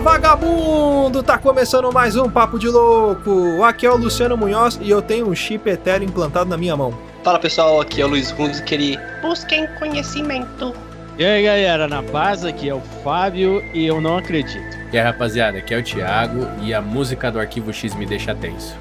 Vagabundo! Tá começando mais um Papo de Louco! Aqui é o Luciano Munhoz e eu tenho um chip etéreo implantado na minha mão. Fala pessoal, aqui é o Luiz Hunziker Busquem conhecimento. E aí galera, na paz aqui é o Fábio e eu não acredito. E aí rapaziada, aqui é o Thiago e a música do Arquivo X me deixa tenso.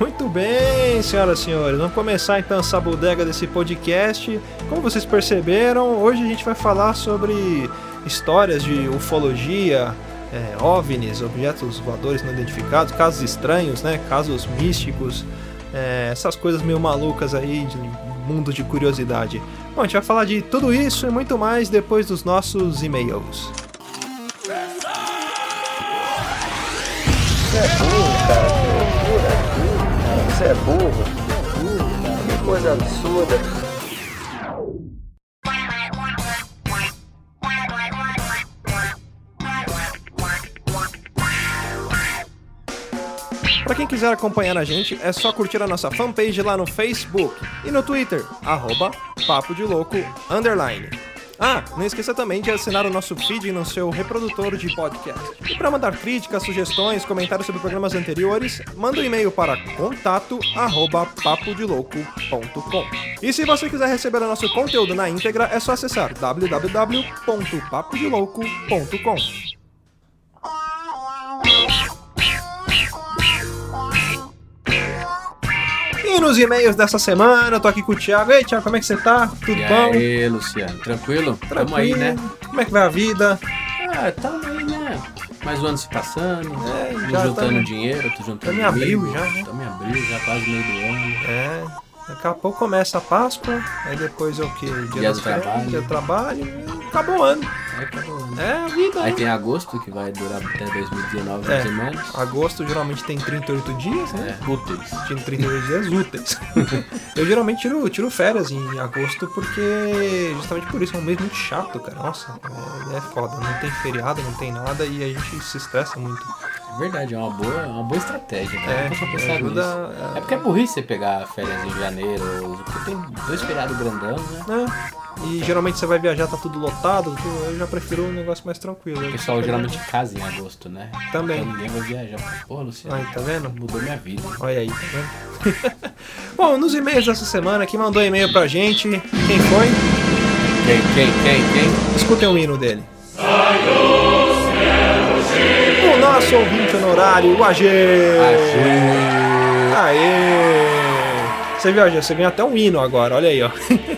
Muito bem, senhoras e senhores, vamos começar então essa bodega desse podcast. Como vocês perceberam, hoje a gente vai falar sobre histórias de ufologia, é, OVNIs, objetos voadores não identificados, casos estranhos, né, casos místicos, é, essas coisas meio malucas aí de mundo de curiosidade. Bom, a gente vai falar de tudo isso e muito mais depois dos nossos e-mails. Você é burro, cara. Que loucura. Você é burro. Que coisa absurda. Quem quiser acompanhar a gente, é só curtir a nossa fanpage lá no Facebook e no Twitter, arroba Papo de Louco, underline. Ah, não esqueça também de assinar o nosso feed no seu reprodutor de podcast. E para mandar críticas, sugestões, comentários sobre programas anteriores, manda um e-mail para contato arroba papodelouco.com. E se você quiser receber o nosso conteúdo na íntegra, é só acessar www.papodelouco.com. E nos e-mails dessa semana, eu tô aqui com o Thiago. Ei, Thiago, como é que você tá? Tudo e bom? aí, Luciano, tranquilo? Tamo aí, né? Como é que vai a vida? Ah, tamo aí, né? Mais um ano se passando, É, tô já juntando tamo- dinheiro, tô juntando Tamo em abril já, né? Tamo em abril, já quase meio do ano. É, daqui a pouco começa a Páscoa, aí depois é o quê? Dia, Dia do trabalho. Dia do trabalho, e acabou o ano. Aí acabou o ano. É a vida, Aí né? tem agosto, que vai durar até 2019, É. menos. Agosto geralmente tem 38 dias, né? É, úteis. Tinha 38 dias úteis. eu geralmente tiro, tiro férias em agosto porque justamente por isso é um mês muito chato, cara. Nossa, é, é foda. Não tem feriado, não tem nada e a gente se estressa muito. É verdade, é uma boa, é uma boa estratégia, É, né? Nunca pensado ajuda nisso. a- É porque é burrice você pegar férias em janeiro, porque tem dois feriados grandão, né? né? E geralmente você vai viajar, tá tudo lotado, eu já prefiro um negócio mais tranquilo. O pessoal geralmente casa em agosto, né? Também. Então ninguém vai viajar. Porra, Luciano, Aí, tá vendo? mudou minha vida. Olha aí, tá vendo? Bom, nos e-mails dessa semana, quem mandou e-mail pra gente, quem foi? Quem, quem, quem, quem? Escutem o hino dele. Nosso ouvinte honorário, o AG. Aê! Você viu, AG? Você ganha até um hino agora, olha aí, ó.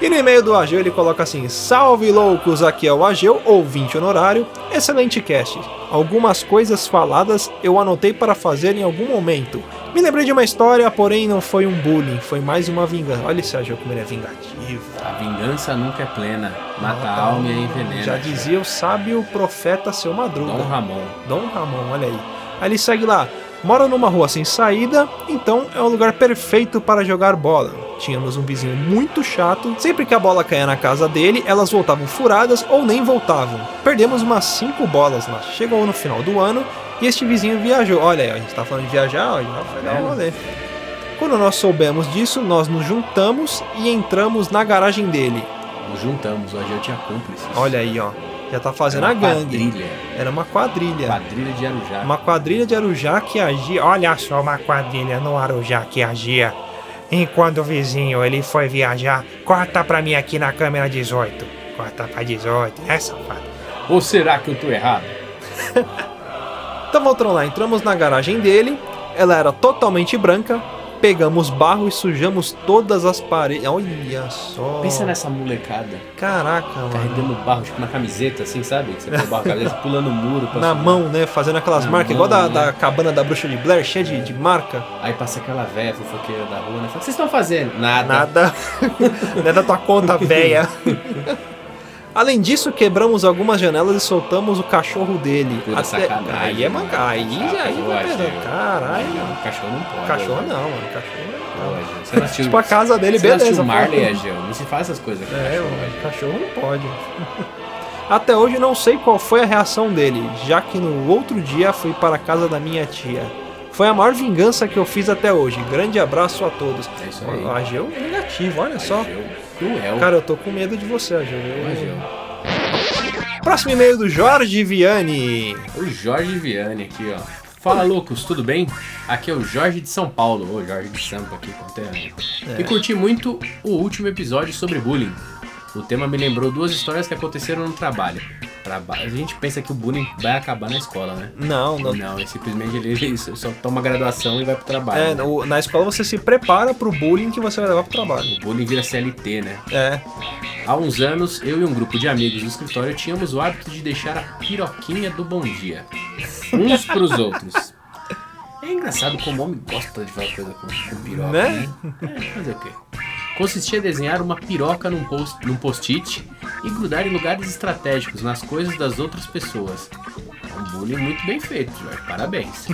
e no e-mail do Ageu ele coloca assim: Salve loucos, aqui é o Ageu, ouvinte honorário. Excelente cast. Algumas coisas faladas eu anotei para fazer em algum momento. Me lembrei de uma história, porém não foi um bullying, foi mais uma vingança. Olha esse Ageu como ele é vingativo. A vingança nunca é plena. Mata Mata a alma e envenena. Já dizia o sábio profeta seu Madruga. Dom Ramon. Dom Ramon, olha aí. Aí ele segue lá. Mora numa rua sem saída, então é um lugar perfeito para jogar bola. Tínhamos um vizinho muito chato. Sempre que a bola caía na casa dele, elas voltavam furadas ou nem voltavam. Perdemos umas 5 bolas lá. Chegou no final do ano e este vizinho viajou. Olha aí, a gente tá falando de viajar, ó, já foi dar um rolê. Quando nós soubemos disso, nós nos juntamos e entramos na garagem dele. Nos juntamos, hoje eu tinha cúmplices. Olha aí, ó. Já tá fazendo Era a gangue. Quadrilha. Era uma quadrilha. Quadrilha de Arujá. Uma quadrilha de Arujá que agia. Olha só uma quadrilha no Arujá que agia. Enquanto o vizinho ele foi viajar, corta pra mim aqui na câmera 18. Corta pra 18, é safado. Ou será que eu tô errado? Então voltando lá, entramos na garagem dele. Ela era totalmente branca. Pegamos barro e sujamos todas as paredes. Olha só. Pensa nessa molecada. Caraca, mano. Carregando barro, tipo na camiseta, assim, sabe? Você põe barro cabeça, pulando o muro. Na subir. mão, né? Fazendo aquelas Na marcas, mão, igual da, né? da cabana da bruxa de Blair, cheia de, de marca. Aí passa aquela véia fofoqueira da rua, né? Fala, o que vocês estão fazendo? Nada. Nada. Não é da tua conta, véia. Além disso, quebramos algumas janelas e soltamos o cachorro dele. Puta sacanagem, Aí é mancar. Aí, Ah, aí vai eu- Caralho. Não, cachorro não pode. Cachorro não, mano. Cachorro não. Pode. Você assistiu, Tipo a casa dele, você beleza. assistiu Marley, pô. Ageu? Não se faz essas coisas com É, cachorro. mano, cachorro não pode. Até hoje não sei qual foi a reação dele, já que no outro dia fui para a casa da minha tia. Foi a maior vingança que eu fiz até hoje. Grande abraço a todos. É isso aí. Ageu negativo, olha só. Ageu Cruel. Cara, eu tô com medo de você, Ageu. Eu-. Próximo e-mail do Jorge Viane. O Jorge Viane aqui, ó. Fala, loucos, tudo bem? Aqui é o Jorge de São Paulo, ô Jorge de Sampa aqui, conterrâneo. E curti muito o último episódio sobre bullying. O tema me lembrou duas histórias que aconteceram no trabalho. Traba- A gente pensa que o bullying vai acabar na escola, né? Não, não. Não, ele simplesmente ele, ele só toma graduação e vai pro trabalho. É, né? no- na escola você se prepara pro bullying que você vai levar pro trabalho. O bullying vira CLT, né? É. Há uns anos, eu e um grupo de amigos do escritório tínhamos o hábito de deixar a piroquinha do bom dia. Uns pros outros. É engraçado como o homem gosta de fazer coisa com, com piroca, Né? né? É, fazer o quê? Consistia em desenhar uma piroca num post- num post-it e grudar em lugares estratégicos nas coisas das outras pessoas. Um bullying muito bem feito, Jorge. Parabéns.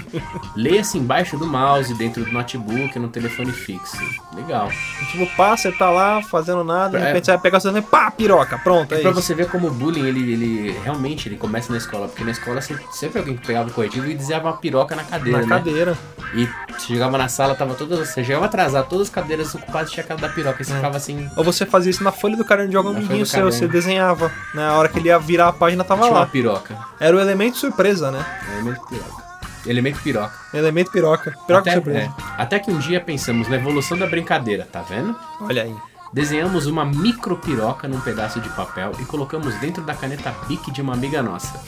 Leia-se embaixo do mouse, dentro do notebook, no telefone fixo. Legal. Tipo, pá, você tá lá fazendo nada, de É. repente você vai pegar o seu telefone, pá, piroca, pronto, é É pra isso. você ver como o bullying, ele, ele realmente ele começa na escola. Porque na escola sempre, sempre alguém que pegava o corretivo e desenhava uma piroca na cadeira, Na né? cadeira. E você chegava na sala, tava todas. Você chegava atrasado, todas as cadeiras ocupadas tinha a cara da piroca. E você ficava assim. Ou você fazia isso na folha do caderno de algum amiguinho seu, você desenhava. Na hora que ele ia virar a página, tava Tinha uma lá. piroca. Era o elemento surpresa, né? Elemento piroca. Elemento piroca. Elemento piroca. Piroca até, surpresa. é. até que um dia pensamos na evolução da brincadeira, tá vendo? Olha aí. Desenhamos uma micro piroca num pedaço de papel e colocamos dentro da caneta Bic de uma amiga nossa.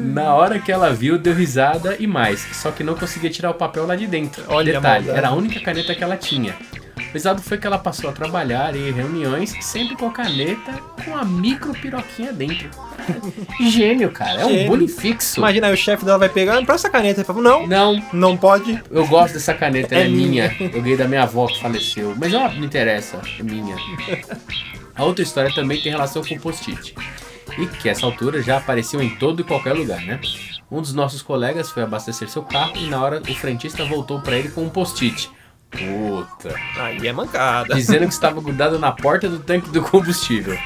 Na hora que ela viu, deu risada e mais, só que não conseguia tirar o papel lá de dentro. Olha Detalhe, era a única caneta que ela tinha. O risado foi que ela passou a trabalhar em reuniões sempre com a caneta com a micro piroquinha dentro. Gênio, cara. É um Gênio. bullying fixo. Imagina aí o chefe dela vai pegar, me presta essa caneta. Ele fala, não, Não, não pode. eu gosto dessa caneta, ela É é minha. Eu ganhei da minha avó que faleceu. Mas não me interessa, é minha. A outra história também tem relação com o post-it. E que essa altura já apareciam em todo e qualquer lugar, né? Um dos nossos colegas foi abastecer seu carro e na hora o frentista voltou pra ele com um post-it. Puta. Aí é mancada. Dizendo que estava grudado na porta do tanque do combustível.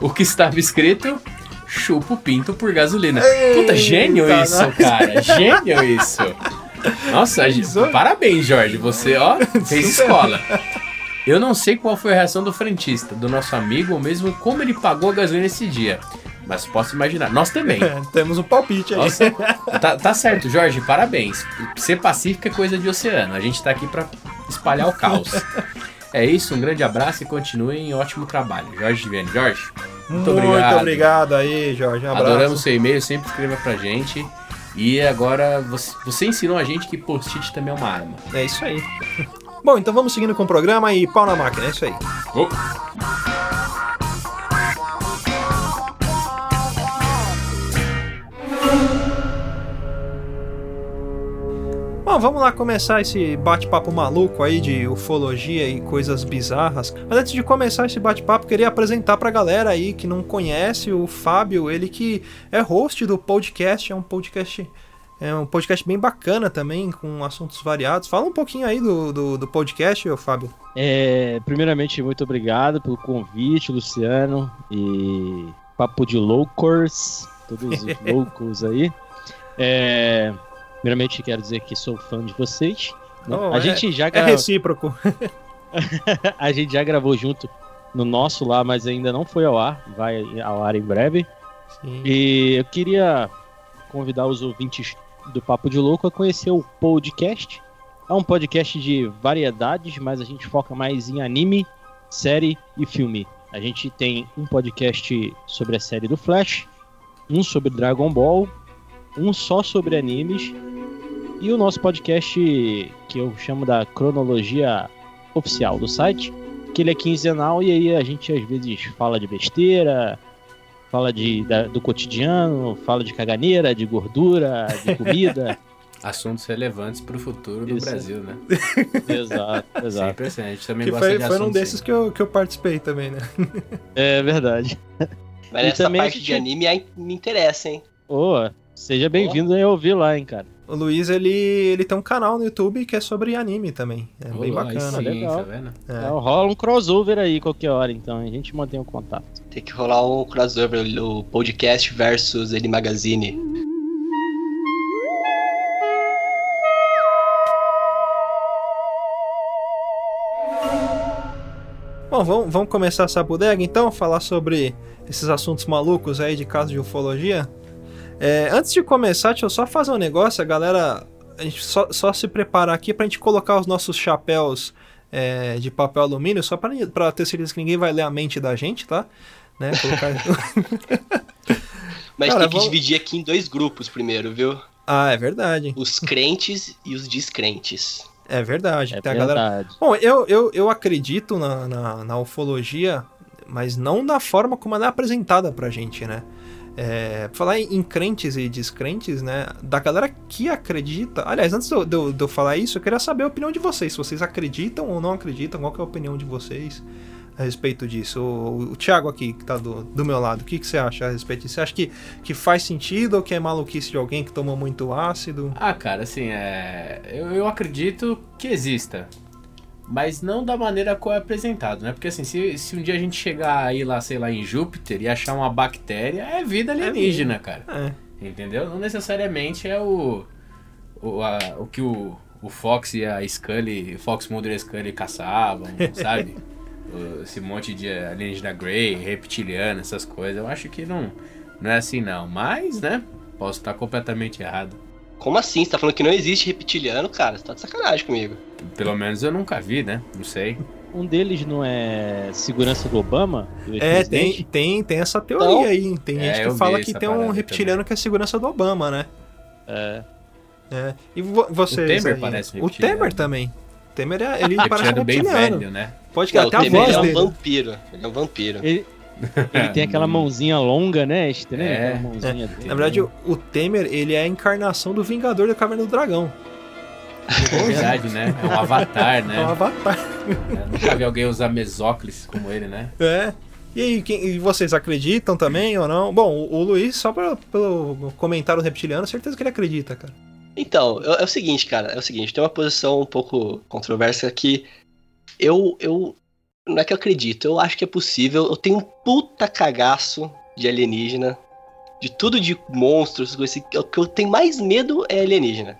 O que estava escrito: chupa o pinto por gasolina. Puta, gênio Eita, isso, cara. Gênio isso. Nossa, parabéns, Jorge. Você, ó, fez escola. Eu não sei qual foi a reação do frentista, do nosso amigo, ou mesmo como ele pagou a gasolina esse dia. Mas posso imaginar. Nós também. É, temos um palpite aí. Nossa, tá, tá certo, Jorge, parabéns. Ser pacífico é coisa de oceano. A gente tá aqui pra espalhar o caos. É isso, um grande abraço e continuem em ótimo trabalho. Jorge Viane. Jorge, muito, obrigado. obrigado aí, Jorge. Um abraço. Adoramos seu e-mail, sempre escreva pra gente. E agora você, você ensinou a gente que post-it também é uma arma. É isso aí. Bom, então vamos seguindo com o programa e pau na máquina, é isso aí. Oh. Bom, vamos lá começar esse bate-papo maluco aí de ufologia e coisas bizarras. Mas antes de começar esse bate-papo, queria apresentar pra galera aí que não conhece o Fábio, ele que é host do podcast, é um podcast é um podcast bem bacana também, com assuntos variados. Fala um pouquinho aí do, do, do podcast, ô Fábio. É, primeiramente, muito obrigado pelo convite, Luciano. E papo de loucos, todos os loucos aí. É, primeiramente, quero dizer que sou fã de vocês. Oh, a, é- gente já É gra- recíproco. a gente já gravou junto no nosso lá, mas ainda não foi ao ar. Vai ao ar em breve. Sim. E eu queria convidar os ouvintes do Papo de Louco a conhecer o podcast. É um podcast de variedades, mas a gente foca mais em anime, série e filme. A gente tem um podcast sobre a série do Flash, um sobre Dragon Ball, um só sobre animes e o nosso podcast que eu chamo da cronologia oficial do site, que ele é quinzenal e aí a gente às vezes fala de besteira, fala de, da- do cotidiano, fala de caganeira, de gordura, de comida. Assuntos relevantes pro futuro do Isso. Brasil, né? exato, exato. Sempre assim, a gente também Que gosta foi, de foi num assuntos desses assim. que eu, que eu participei também, né? É verdade. Mas E essa a parte gente- de anime aí me interessa, hein? Ô, seja bem-vindo a ouvir lá, hein, cara. O Luiz, ele, ele tem um canal no YouTube que é sobre anime também. É bem Olá, aí bacana. sim, legal. tá vendo? É. Então, rola um crossover aí qualquer hora, então a gente mantém o contato. Tem que rolar um crossover, o podcast versus ele magazine. Bom, vamos, vamos começar essa bodega então, falar sobre esses assuntos malucos aí de caso de ufologia. É, antes de começar, deixa eu só fazer um negócio, a galera. A gente só, só se preparar aqui pra gente colocar os nossos chapéus é, de papel alumínio, só pra, pra ter certeza que ninguém vai ler a mente da gente, tá? Né? Colocar... Mas Cara, tem que vamos- dividir aqui em dois grupos primeiro, viu? ah, é verdade. Os crentes e os descrentes. É verdade. É tem a galera verdade. Bom, eu, eu, eu acredito na, na, na ufologia, mas não da forma como ela é apresentada pra gente, né? É, falar em, crentes e descrentes, né? Da galera que acredita. Aliás, antes de eu, falar isso, eu queria saber a opinião de vocês. Se vocês acreditam ou não acreditam, qual é a opinião de vocês a respeito disso? O, o Thiago aqui, que tá do, do meu lado, o que, que você acha a respeito disso? Você acha que, que faz sentido ou que é maluquice de alguém que toma muito ácido? Ah, cara, assim, é. Eu, eu acredito que exista. Mas não da maneira qual é apresentado, né? Porque assim, se, se um dia a gente chegar aí lá, sei lá, em Júpiter e achar uma bactéria, é vida alienígena, cara. É, Entendeu? Não necessariamente é o. O, a- o que o, o Fox e a Scully, Fox Mulder e a Scully caçavam, sabe? Esse monte de alienígena Grey, reptiliano, essas coisas. Eu acho que não, não é assim não. Mas, né? Posso estar completamente errado. Como assim? Você tá falando que não existe reptiliano, cara? Você tá de sacanagem comigo. Pelo menos eu nunca vi, né? Não sei. Um deles não é segurança do Obama? Do É, tem, tem, tem essa teoria Então- aí. Tem É, gente que fala que tem um reptiliano que é segurança do Obama, né? É. É. E vo vocês O Temer aí? parece um O reptiliano. Temer também. O Temer, é, ele parece um Reptiliano bem reptiliano. velho, né? Pode que até o a Temer voz é um dele. vampiro. Ele é um vampiro. Ele, ele tem aquela mãozinha longa, né? Estranho, É. mãozinha dele. Na verdade, o, o Temer, ele é a encarnação do Vingador da Caverna do Dragão. É verdade, né? É um avatar, né? É um avatar. Eu nunca vi alguém usar mesóclis como ele, né? É. E aí, quem- e vocês acreditam também ou não? Bom, o, o Luiz, só pelo, pelo comentário reptiliano, certeza que ele acredita, cara. Então, é, é o seguinte, cara, é o seguinte, tem uma posição um pouco controversa que eu, eu, não é que eu acredito, eu acho que é possível, eu tenho um puta cagaço de alienígena, de tudo de monstros, assim, o que eu tenho mais medo é alienígena.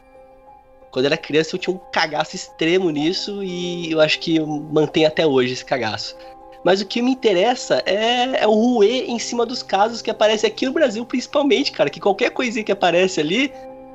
Quando eu era criança eu tinha um cagaço extremo nisso e eu acho que mantenho até hoje esse cagaço. Mas o que me interessa é, é o ruê em cima dos casos que aparecem aqui no Brasil, principalmente, cara. Que qualquer coisinha que aparece ali,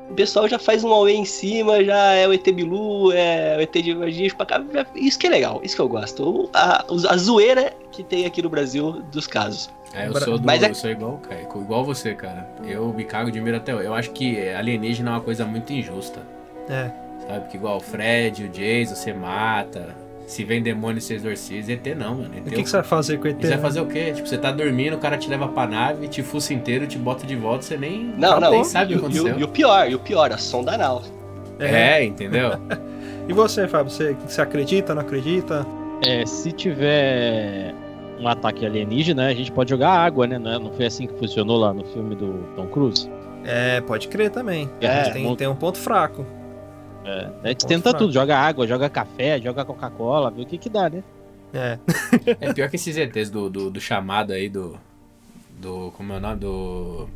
o pessoal já faz um auê em cima, já é o ET Bilu, é o ET de Varginha pra cá. Isso que é legal, isso que eu gosto. A, a zoeira que tem aqui no Brasil dos casos. É, eu sou, do, Mas é- eu sou igual, cara, igual você, cara. Eu me cago de medo até hoje. Eu acho que alienígena é uma coisa muito injusta. É. Sabe? Que igual o Fred, o Jason, você mata. Se vem demônio, você exorciza. ET não, mano. ET E o que, que você vai fazer com o ET? Você vai fazer o quê? Tipo, você tá dormindo, o cara te leva pra nave, te fuça inteiro, te bota de volta, você nem, Não, não. nem sabe e, o que e aconteceu. e o pior, e o pior, a sonda anal. É, entendeu? E você, Fábio, você, você acredita, não acredita? É, se tiver um ataque alienígena, a gente pode jogar água, né? Não, é- foi assim que funcionou lá no filme do Tom Cruise? É, pode crer também. É, tem, tem um ponto fraco. É, a gente tenta tudo, joga água, joga café, joga Coca-Cola, vê o que que dá, né? É. É pior que esses ETs do, do, do chamado aí do. Do. Como é o nome? Do.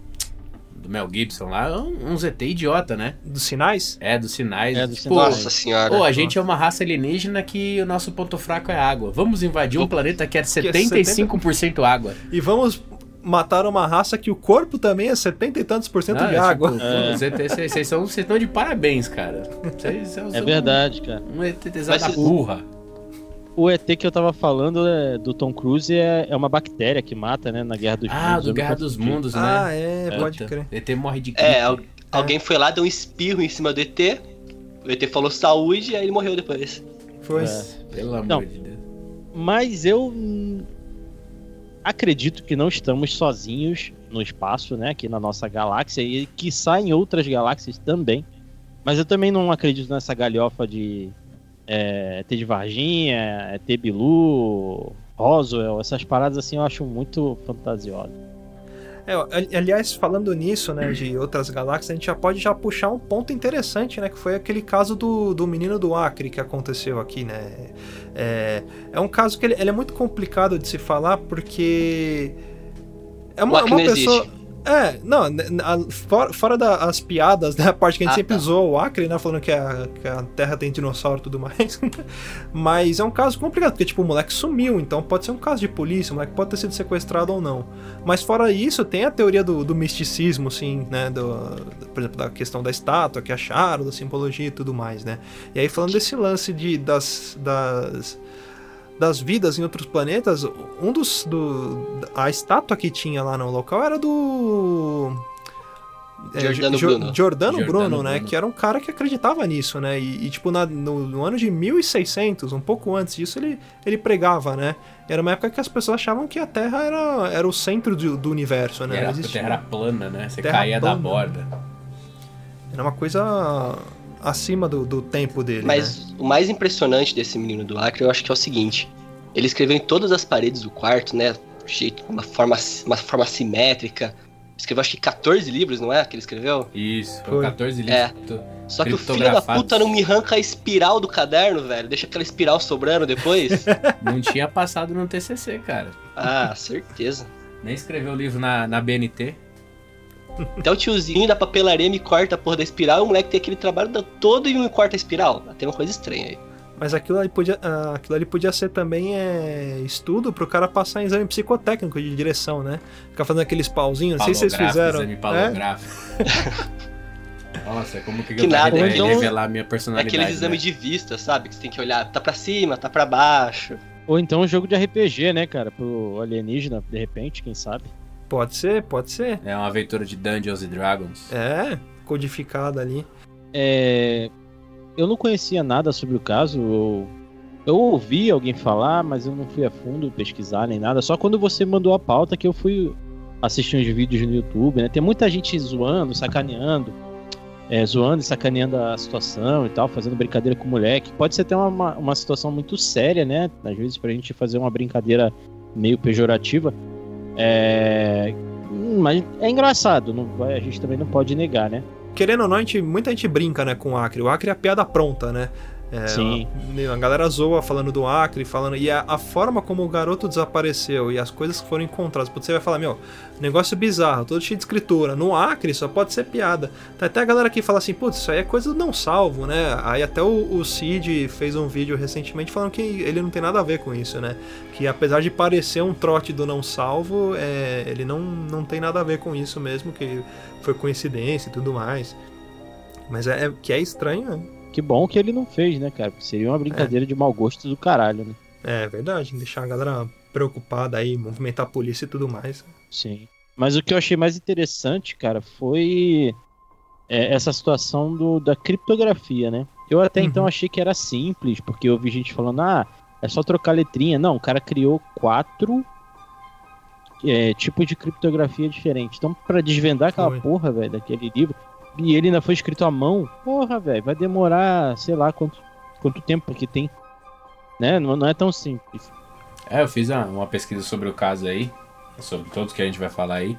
Do Mel Gibson lá. é um- Uns ET idiota, né? Dos sinais? É, dos sinais. É, tipo, sinais. Nossa senhora. Pô, a gente é uma raça alienígena que o nosso ponto fraco é água. Vamos invadir um planeta que é 75% água. E vamos matar uma raça que o corpo também é 70 e tantos por cento Não, de é água. tipo, É. Vocês estão de parabéns, cara. São É verdade, cara. Um ET Mas da burra. O ET que eu tava falando é, do Tom Cruise é, é uma bactéria que mata, né? Na Guerra dos Ah, Mundos. do eu Guerra dos. Mundos, né? Ah, é, É, pode crer. ET morre de gripe. É, al- alguém foi lá, deu um espirro em cima do ET. O ET falou saúde e aí ele morreu depois. Foi. É. Pelo amor Não. de Deus. Mas eu acredito que não estamos sozinhos no espaço, né? Aqui na nossa galáxia e que em outras galáxias também. Mas eu também não acredito nessa galhofa de é, ET de Varginha, ET Bilu, Roswell, essas paradas assim eu acho muito fantasiosas. É, aliás, falando nisso, né, de outras galáxias, a gente já pode já puxar um ponto interessante, né, que foi aquele caso do, do menino do Acre que aconteceu aqui, né. É, é um caso que ele, ele é muito complicado de se falar porque é uma, Acre uma pessoa. existe. É, não, né, a- fora, fora das piadas, né, a parte que a gente Ah, sempre tá. o Acre, né, falando que a, que a Terra tem dinossauro e tudo mais. Mas é um caso complicado, porque, tipo, o moleque sumiu, então pode ser um caso de polícia, o moleque pode ter sido sequestrado ou não. Mas fora isso, tem a teoria do, do misticismo, assim, né, do, por exemplo, da questão da estátua que acharam, da simbologia e tudo mais, né. E aí, falando desse lance de, das... das das vidas em outros planetas, um dos. Do, a estátua que tinha lá no local era do. é, Giordano Jo- Bruno. Giordano Giordano Bruno, né? Bruno. Que era um cara que acreditava nisso, né? E, e, tipo, na- no, no ano de 1600, um pouco antes disso, ele, ele pregava, né? Era uma época que as pessoas achavam que a Terra era, era o centro do, do universo, né? era, a terra era plana, né? Você Terra caía plana. da borda. Era uma coisa acima do, do tempo dele. né? Mas o mais impressionante desse menino do Acre, eu acho que é o seguinte: ele escreveu em todas as paredes do quarto, né? de Jeito, uma forma, uma forma simétrica. Escreveu acho que 14 livros, não é? Que ele escreveu? Isso, Foi. foi 14 É. livros. Só que o filho da puta não me arranca a espiral do caderno, velho. Deixa aquela espiral sobrando depois. Não tinha passado no TCC, cara. ah, certeza. Nem escreveu o livro na, na BNT. Até o tiozinho da papelaria me corta a porra da espiral e o moleque tem aquele trabalho da- todo e me corta a espiral. Tem uma coisa estranha aí. Mas aquilo ali podia, ah, aquilo ali podia ser também é, estudo pro cara passar em exame psicotécnico de direção, né? Ficar fazendo aqueles pauzinhos, não sei se vocês Palográfico, fizeram. Exame É? palográfico. Nossa, como que, Que eu nada, vou então- revelar a minha É personalidade? aqueles exames né? de vista, sabe? Que você tem que olhar, tá pra cima, tá pra baixo. Ou então um jogo de RPG, né, cara? Pro alienígena, de repente, quem sabe. Pode ser, pode ser. É uma aventura de Dungeons and Dragons. É, codificado ali. É, eu não conhecia nada sobre o caso. Eu, eu ouvi alguém falar, mas eu não fui a fundo pesquisar nem nada. Só quando você mandou a pauta que eu fui assistir uns vídeos no YouTube, né? Tem muita gente zoando, sacaneando, é, zoando e sacaneando a situação e tal, fazendo brincadeira com o moleque. Pode ser até uma, uma, uma situação muito séria, né? Às vezes pra gente fazer uma brincadeira meio pejorativa. É, mas é engraçado, não a gente também não pode negar, né? Querendo ou não, a gente, muita gente brinca, né, com o Acre. O Acre é a piada pronta, né? É, Sim. A, a galera zoa falando do Acre, falando. E a, a forma como o garoto desapareceu e as coisas que foram encontradas. Você vai falar, meu, negócio bizarro, todo cheio de escritura. No Acre só pode ser piada. Tem até a galera que fala assim, putz, isso aí é coisa do não salvo, né? Aí até o, o Cid fez um vídeo recentemente falando que ele não tem nada a ver com isso, né? Que apesar de parecer um trote do não salvo, é, ele não, não tem nada a ver com isso mesmo, que foi coincidência e tudo mais. Mas é, é- que é estranho, né? Que bom que ele não fez, né, cara? Porque seria uma brincadeira de mau gosto do caralho, né? É verdade, deixar a galera preocupada aí, movimentar a polícia e tudo mais. Sim. Mas o que eu achei mais interessante, cara, foi é, essa situação do, da criptografia, né? Eu até Uhum. então achei que era simples, porque eu vi gente falando, ah, é só trocar letrinha. Não, o cara criou quatro é, tipos de criptografia diferentes. Então, pra desvendar aquela Foi. porra, velho, daquele livro, e ele ainda foi escrito à mão, porra, velho, vai demorar, sei lá, quanto, quanto tempo que tem. Né? Não, não é tão simples. É, eu fiz uma, uma pesquisa sobre o caso aí, sobre todos que a gente vai falar aí.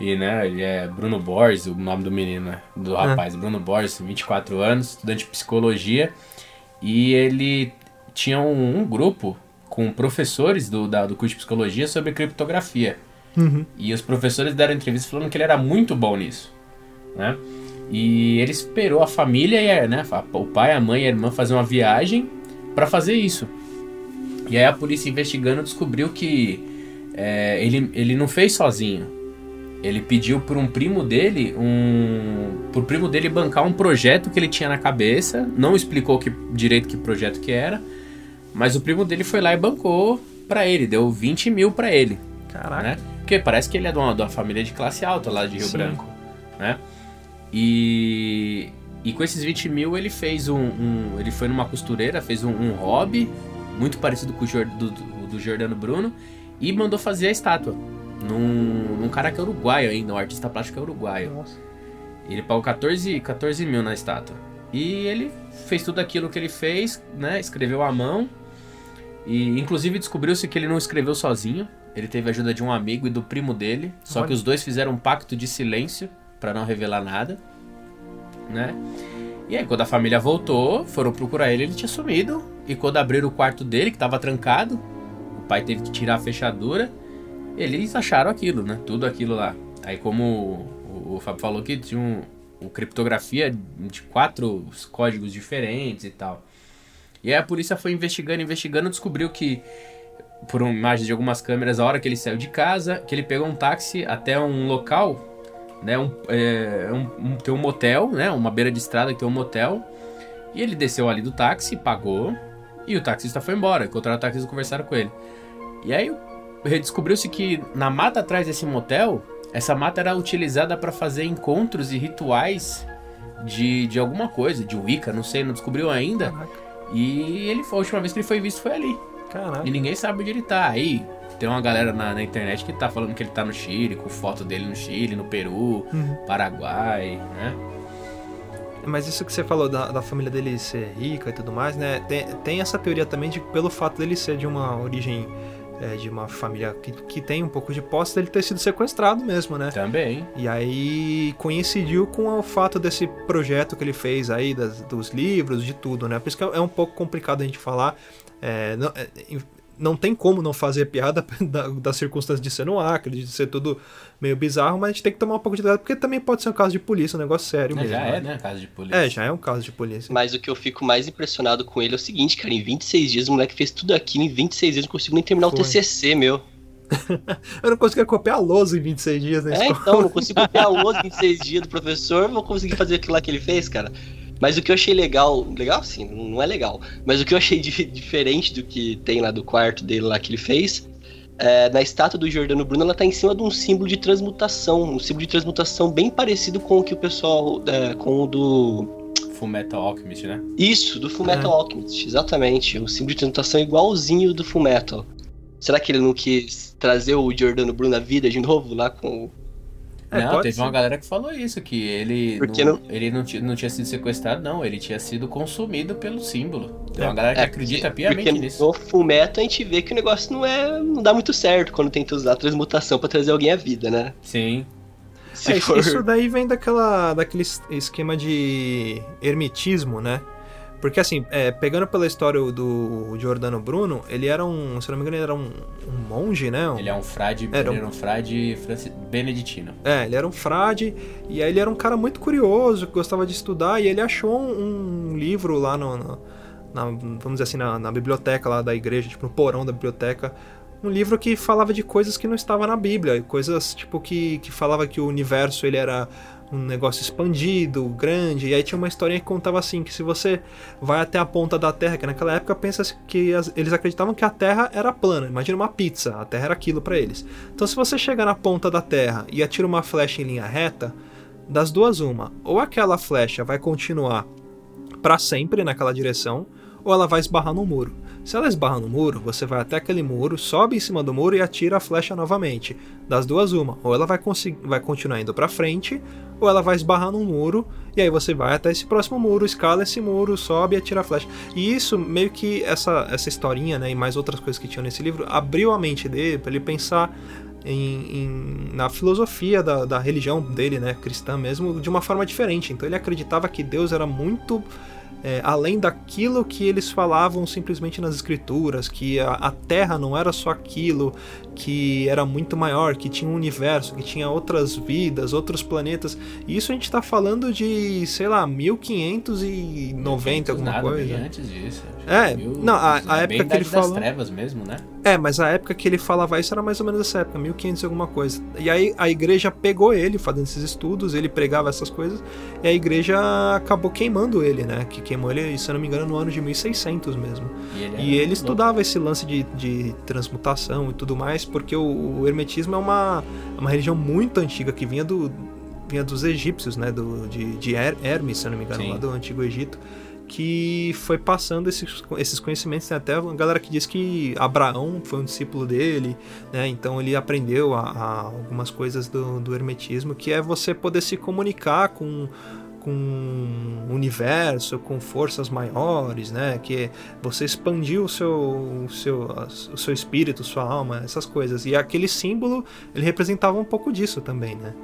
E, né, ele é Bruno Borges, o nome do menino, né, do rapaz, Bruno Borges, 24 anos, estudante de psicologia. E ele tinha um, um grupo com professores do, da- do curso de psicologia sobre criptografia. Uhum. E os professores deram entrevista falando que ele era muito bom nisso, né? E ele esperou a família, e né, o pai, a mãe e a irmã fazer uma viagem para fazer isso. E aí a polícia investigando descobriu que é, ele, ele não fez sozinho. Ele pediu por um primo dele, um, por primo dele bancar um projeto que ele tinha na cabeça. Não explicou que, direito que projeto que era, mas o primo dele foi lá e bancou pra ele, deu 20 mil pra ele Caraca. né? Porque parece que ele é de uma, de uma família de classe alta lá de Rio Sim. Branco, né? E, e com esses 20 mil ele fez um, um- ele foi numa costureira, fez um, um hobby muito parecido com o do, do, Jordano Bruno e mandou fazer a estátua num, num cara que é uruguaio ainda, um artista plástico é uruguaio. Nossa. Ele pagou 14, 14 mil na estátua. E ele fez tudo aquilo que ele fez, né? Escreveu à mão. E inclusive descobriu-se que ele não escreveu sozinho. Ele teve a ajuda de um amigo e do primo dele. Só Olha. que os dois fizeram um pacto de silêncio pra não revelar nada, né? E aí, quando a família voltou, foram procurar ele, ele tinha sumido. E quando abriram o quarto dele, que tava trancado, o pai teve que tirar a fechadura. Eles acharam aquilo, né? Tudo aquilo lá. Aí, como o, o Fábio falou que tinha um, um criptografia de quatro códigos diferentes e tal. E aí a polícia foi investigando, investigando, descobriu que, por imagem de algumas câmeras, a hora que ele saiu de casa, que ele pegou um táxi até um local, né? Um, é, um, um- tem um motel, né? Uma beira de estrada que tem um motel. E ele desceu ali do táxi, pagou, e o taxista foi embora. Encontraram o taxista e conversaram com ele. E aí descobriu-se que na mata atrás desse motel, essa mata era utilizada para fazer encontros e rituais de, de alguma coisa, de Wicca, não sei, não descobriu ainda. Caraca, E ele foi, a última vez que ele foi visto foi ali. caraca. E ninguém sabe onde ele tá. Aí tem uma galera na, na internet que tá falando que ele tá no Chile, com foto dele no Chile, no Peru, Uhum. Paraguai, né? Mas isso que você falou da, da família dele ser rica e tudo mais, né? Tem, tem essa teoria também de que pelo fato dele ser de uma origem é, de uma família que, que tem um pouco de posse, dele ter sido sequestrado mesmo, né? Também. E aí coincidiu com o fato desse projeto que ele fez aí, das- dos livros, de tudo, né? Por isso que é é um pouco complicado a gente falar. é, não, é, não tem como não fazer piada da- das circunstâncias de ser no Acre, de ser tudo meio bizarro, mas a gente tem que tomar um pouco de cuidado, porque também pode ser um caso de polícia, um negócio sério É, mesmo. já é, né? né? Casa de polícia. É, já é um caso de polícia. Mas o que eu fico mais impressionado com ele é o seguinte, cara, em 26 dias o moleque fez tudo aquilo, em 26 dias eu não consigo nem terminar Foi. o TCC, meu. Eu não conseguia copiar a lousa em 26 dias na É, escola. então, não consigo copiar o outro em 26 dias do professor, vou conseguir fazer aquilo lá que ele fez, cara. Mas o que eu achei legal, legal sim, não é legal, mas o que eu achei di- diferente do que tem lá do quarto dele lá que ele fez, é, na estátua do Jordano Bruno, ela tá em cima de um símbolo de transmutação, um símbolo de transmutação bem parecido com o que o pessoal, é, com o do Fullmetal Alchemist, né? Isso, do Fullmetal É. Alchemist, exatamente. O símbolo de transmutação igualzinho do Fullmetal. Será que ele não quis trazer o Giordano Bruno à vida de novo lá com o... É, não, teve ser. uma galera que falou isso, que ele, Porque não, não- ele não, não tinha sido sequestrado, não. Ele tinha sido consumido pelo símbolo. Tem É, uma galera que É, acredita porque- piamente porque nisso. No Fullmetal a gente vê que o negócio não é. não dá muito certo quando tenta usar a transmutação pra trazer alguém à vida, né? Sim. Se É, for. Isso daí vem daquela, daquele es- esquema de hermetismo, né? Porque assim, é, pegando pela história do Giordano Bruno, ele era um, se não me engano, ele era um, um monge, né? Um- Ele é um frade, Era um- ele era um frade franci- beneditino. É, ele era um frade, e aí ele era um cara muito curioso, que gostava de estudar, e ele achou um, livro lá no, no- na, vamos dizer assim, na, na biblioteca lá da igreja, tipo no porão da biblioteca, um livro que falava de coisas que não estavam na Bíblia, coisas tipo que, que falava que o universo ele era um negócio expandido, grande, e aí tinha uma historinha que contava assim, que se você vai até a ponta da Terra, que naquela época pensa que as- eles acreditavam que a Terra era plana, imagina uma pizza, a Terra era aquilo para eles. Então se você chegar na ponta da Terra e atira uma flecha em linha reta, das duas uma, ou aquela flecha vai continuar para sempre naquela direção, ou ela vai esbarrar no muro. Se ela esbarra no muro, você vai até aquele muro, sobe em cima do muro e atira a flecha novamente. Das duas uma, ou ela vai, vai continuar indo para frente, ou ela vai esbarrar no muro e aí você vai até esse próximo muro, escala esse muro, sobe e atira a flecha. E isso meio que essa essa historinha, né, e mais outras coisas que tinham nesse livro, abriu a mente dele para ele pensar em, em- na filosofia da, da religião dele, né, cristã mesmo, de uma forma diferente. Então ele acreditava que Deus era muito é, além daquilo que eles falavam simplesmente nas escrituras, que a, a Terra não era só aquilo, que era muito maior, que tinha um universo, que tinha outras vidas, outros planetas. E isso a gente está falando de, sei lá, 1590, alguma Nada, coisa. bem antes disso. É, Mil- não, a- a é época que ele falou- trevas mesmo, né? É, mas a época que ele falava isso era mais ou menos essa época, 1500 e alguma coisa. E aí a igreja pegou ele fazendo esses estudos, ele pregava essas coisas, e a igreja acabou queimando ele, né? Que queimou ele, se eu não me engano, no ano de 1600 mesmo. E ele, E ele estudava esse lance de, de transmutação e tudo mais, porque o, o hermetismo é uma, uma religião muito antiga que vinha do vinha dos egípcios, né? Do, de, de Her- Hermes, se eu não me engano, Sim. lá do Antigo Egito, que foi passando esses, esses conhecimentos. Tem até uma galera que diz que Abraão foi um discípulo dele, né? Então ele aprendeu a, a algumas coisas do, do hermetismo, que é você poder se comunicar com com universo, com forças maiores, né? Que você expandiu o seu, o seu, o seu espírito, sua alma, essas coisas. E aquele símbolo, ele representava um pouco disso também, né?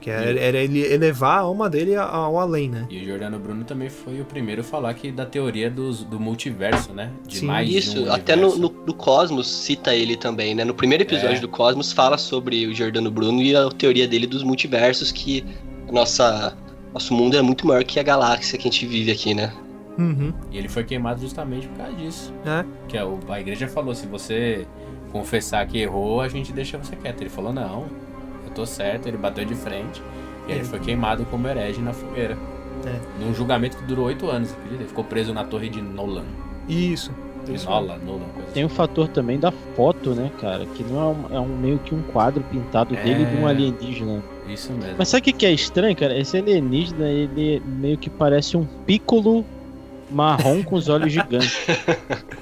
Que era, era ele elevar a alma dele ao além, né? E o Giordano Bruno também foi o primeiro a falar que da teoria dos, do multiverso, né? De Sim, mais de Isso, um até no, no, no Cosmos cita ele também, né? No primeiro episódio É. do Cosmos fala sobre o Giordano Bruno e a teoria dele dos multiversos, que a nossa, nosso mundo é muito maior que a galáxia que a gente vive aqui, né? Uhum. E ele foi queimado justamente por causa disso. É. Que a, o- a igreja falou, se você confessar que errou, a gente deixa você quieto. Ele falou, não, eu tô certo, ele bateu de frente. E ele É. foi queimado como herege na fogueira. É. Num julgamento que durou oito anos, acredita? Ele ficou preso na torre de Nolan. Isso. De Isso. Nolan, Nolan, Tem o fator também da foto, né, cara? Que não é um, é um meio que um quadro pintado É. dele de um alienígena. Isso mesmo. Mas sabe o que, que é estranho, cara? Esse alienígena, ele meio que parece um piccolo marrom com os olhos gigantes.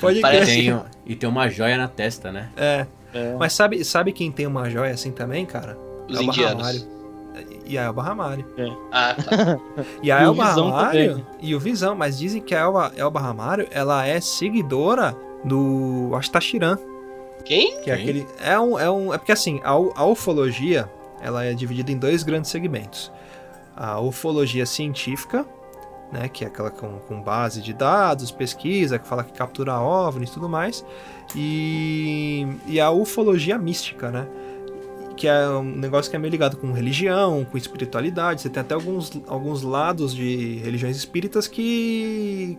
Pode E Parece- crer. tem, e tem uma joia na testa, né? É. É. Mas sabe, sabe quem tem uma joia assim também, cara? Os Elba indianos. E a Elba Ramalho. Ah, tá. E a E o Elba Visão Ramalho. também. E o Visão, mas dizem que a Elba, Elba Ramalho, ela é seguidora do Astachiran. Quem? Que é Quem? aquele. É um. É, um, é porque assim, a, a ufologia ela é dividida em dois grandes segmentos. A ufologia científica, né? Que é aquela com, com base de dados, pesquisa, que fala que captura OVNIs e tudo mais. E, e a ufologia mística, né? Que é um negócio que é meio ligado com religião, com espiritualidade. Você tem até alguns, alguns lados de religiões espíritas que,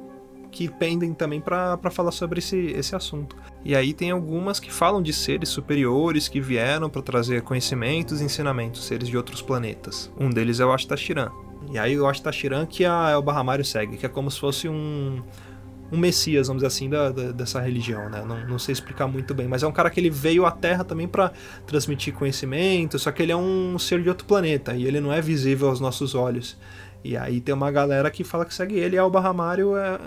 que pendem também para falar sobre esse, esse assunto. E aí tem algumas que falam de seres superiores que vieram para trazer conhecimentos e ensinamentos, seres de outros planetas. Um deles é o Ashtashiran. E aí o Ashtashiran que a Elba Ramalho segue, que é como se fosse um, um messias, vamos dizer assim, da, da- dessa religião, né? Não, não sei explicar muito bem, mas é um cara que ele veio à Terra também para transmitir conhecimento, só que ele é um ser de outro planeta e ele não é visível aos nossos olhos. E aí tem uma galera que fala que segue ele e a Elba Ramalho é,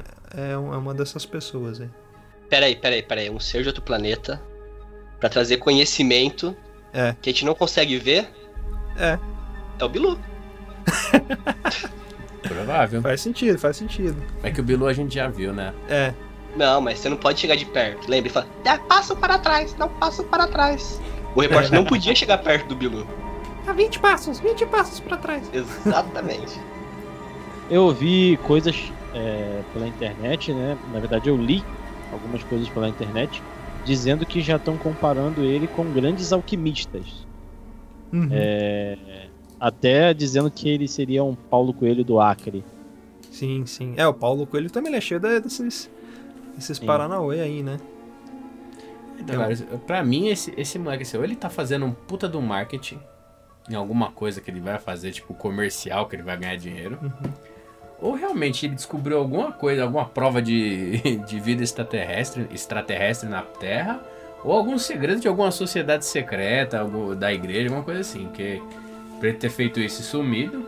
é uma dessas pessoas, hein? Peraí, peraí, peraí. Um ser de outro planeta pra trazer conhecimento É. que a gente não consegue ver É. é o Bilu. Provável. Faz sentido, faz sentido. É que o Bilu a gente já viu, né? É, Não, mas você não pode chegar de perto. Lembra? Ele fala, dá passo para trás, não passo para trás. O repórter não podia chegar perto do Bilu. a 20 passos, 20 passos para trás. Exatamente. Eu ouvi coisas é, pela internet, né? Na verdade, eu li algumas coisas pela internet dizendo que já estão comparando ele com grandes alquimistas. Uhum. É, até dizendo que ele seria um Paulo Coelho do Acre. Sim, sim. É, o Paulo Coelho também é cheio de- desses, desses Sim. Paranauê aí, né? Então, cara, pra mim, esse, esse moleque, assim, ou ele tá fazendo um puta do marketing em alguma coisa que ele vai fazer, tipo comercial, que ele vai ganhar dinheiro. Ou realmente ele descobriu alguma coisa, alguma prova de, de vida extraterrestre, extraterrestre na Terra, ou algum segredo de alguma sociedade secreta, algo da igreja, alguma coisa assim. Que pra ele ter feito isso e sumido.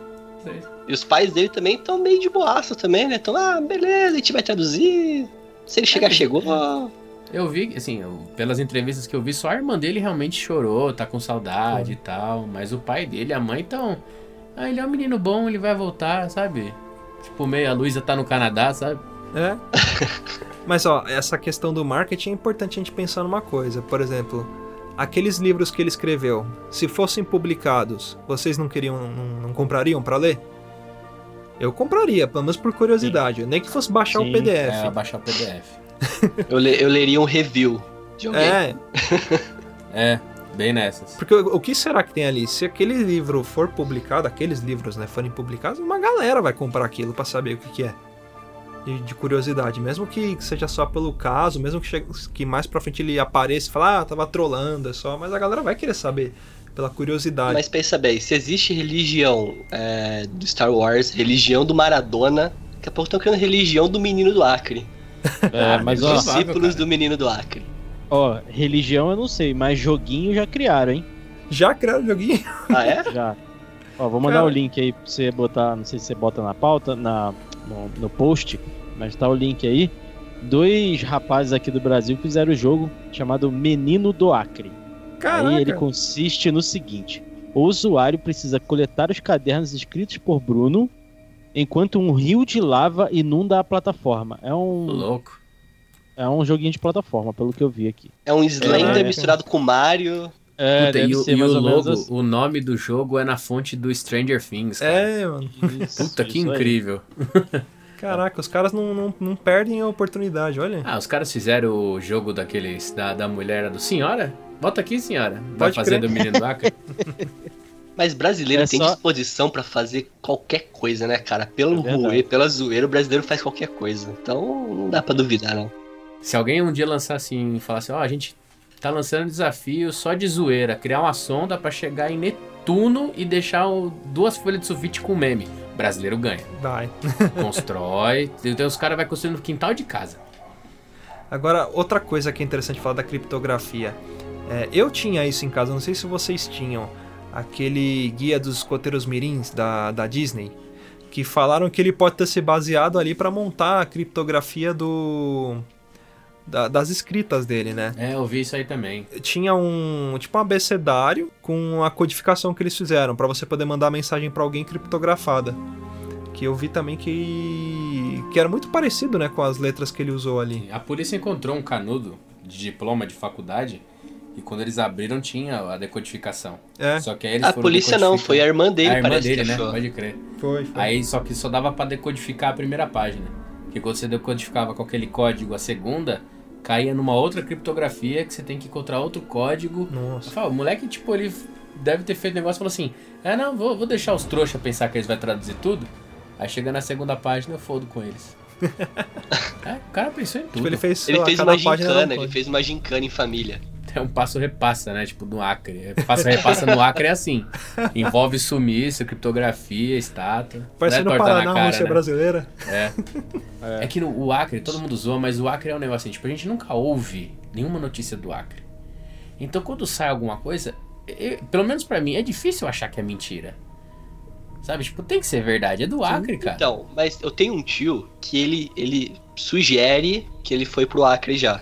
E os pais dele também estão meio de boaça também, né? Então, ah, beleza, a gente vai traduzir. Se ele chegar, chegou. Eu vi, assim, eu- pelas entrevistas que eu vi, só a irmã dele realmente chorou, tá com saudade e tal. Mas o pai dele e a mãe estão. Ah, ele é um menino bom, ele vai voltar, sabe? Tipo, meio a Luísa tá no Canadá, sabe? É. Mas ó, essa questão do marketing é importante a gente pensar numa coisa. Por exemplo, aqueles livros que ele escreveu, se fossem publicados, vocês não queriam, não, não comprariam pra ler? Eu compraria, pelo menos por curiosidade. Nem que fosse baixar Sim, o PDF. É, baixar o PDF. Eu, le- eu leria um review de alguém. É, É, bem nessas. porque o, o que será que tem ali? Se aquele livro for publicado, aqueles livros, né, forem publicados, uma galera vai comprar aquilo pra saber o que, que é. De, de curiosidade, mesmo que seja só pelo caso, mesmo que, chegue- que mais pra frente ele apareça e fale, ah, tava trolando, é só, mas a galera vai querer saber pela curiosidade. Mas pensa bem, se existe religião é, do Star Wars, religião do Maradona, daqui a pouco estão criando religião do menino do Acre. É, mas provável, Discípulos cara. do menino do Acre. Ó, religião eu não sei, mas joguinho já criaram, hein? Já criaram joguinho? Ah, é? Já. Ó, vou mandar Cara. o link aí pra você botar, não sei se você bota na pauta, na, no, no post, mas tá o link aí. Dois rapazes aqui do Brasil fizeram o jogo chamado Menino do Acre. Caraca. Aí ele consiste no seguinte: o usuário precisa coletar os cadernos escritos por Bruno enquanto um rio de lava inunda a plataforma. É um, Louco. É um joguinho de plataforma, pelo que eu vi aqui. É um Slender É. misturado com Mario. É, Puta, deve e o, ser e mais o ou menos logo, assim. o nome do jogo é na fonte do Stranger Things. cara. É, mano. Isso, Puta, que aí. incrível. Caraca, os caras não, não, não perdem a oportunidade, olha. Ah, os caras fizeram o jogo daqueles da, da mulher do senhora? Bota aqui, senhora. Vai Pode fazer crer. do menino do Acre? Mas brasileiro É tem só- disposição pra fazer qualquer coisa, né, cara? Pelo É ruê, pela zoeira, o brasileiro faz qualquer coisa. Então não dá pra duvidar, não. Se alguém um dia lançar assim e falar assim, ó, a gente tá lançando um desafio só de zoeira, criar uma sonda pra chegar em Netuno e deixar o- duas folhas de sulfite com meme. O brasileiro ganha. Vai. Constrói, então os caras vão construindo no quintal de casa. Agora, outra coisa que é interessante falar da criptografia. É, eu tinha isso em casa, não sei se vocês tinham. Aquele guia dos escoteiros mirins da, da Disney. Que falaram que ele pode ter se baseado ali para montar a criptografia do. Da- das escritas dele, né? É, eu vi isso aí também. Tinha um. tipo um abecedário com a codificação que eles fizeram para você poder mandar mensagem para alguém criptografada. Que eu vi também que. que era muito parecido, né, com as letras que ele usou ali. A polícia encontrou um canudo de diploma de faculdade e quando eles abriram tinha a decodificação. É, Só que aí eles A foram polícia não, foi a irmã dele, a irmã parece dele, que né? achou. Pode crer. foi. foi. Aí só que só dava pra decodificar a primeira página. Porque quando você decodificava com aquele código a segunda, caía numa outra criptografia que você tem que encontrar outro código. Nossa. falo, o moleque, tipo, ele deve ter feito negócio e falou assim: É, não, vou, vou deixar os trouxas pensar que eles vão traduzir tudo. Aí chega na segunda página, eu fodo com eles. é, o cara pensou em tudo. Tipo, ele fez, Ele lá, fez uma um gincana, ele fez uma gincana em família. É um passo repassa, né? Tipo, no Acre. É, Passa repassa no Acre é assim. Envolve sumiço, criptografia, estátua. Parece não no é torta Paraná, na cara, Rússia né? brasileira. É. É que no, o Acre, todo mundo zoa, mas o Acre é um negócio assim, tipo, a gente nunca ouve nenhuma notícia do Acre. Então quando sai alguma coisa, eu- pelo menos pra mim, é difícil achar que é mentira. Sabe? Tipo, tem que ser verdade. É do Acre, cara. Então, mas eu tenho um tio que ele, ele sugere que ele foi pro Acre já.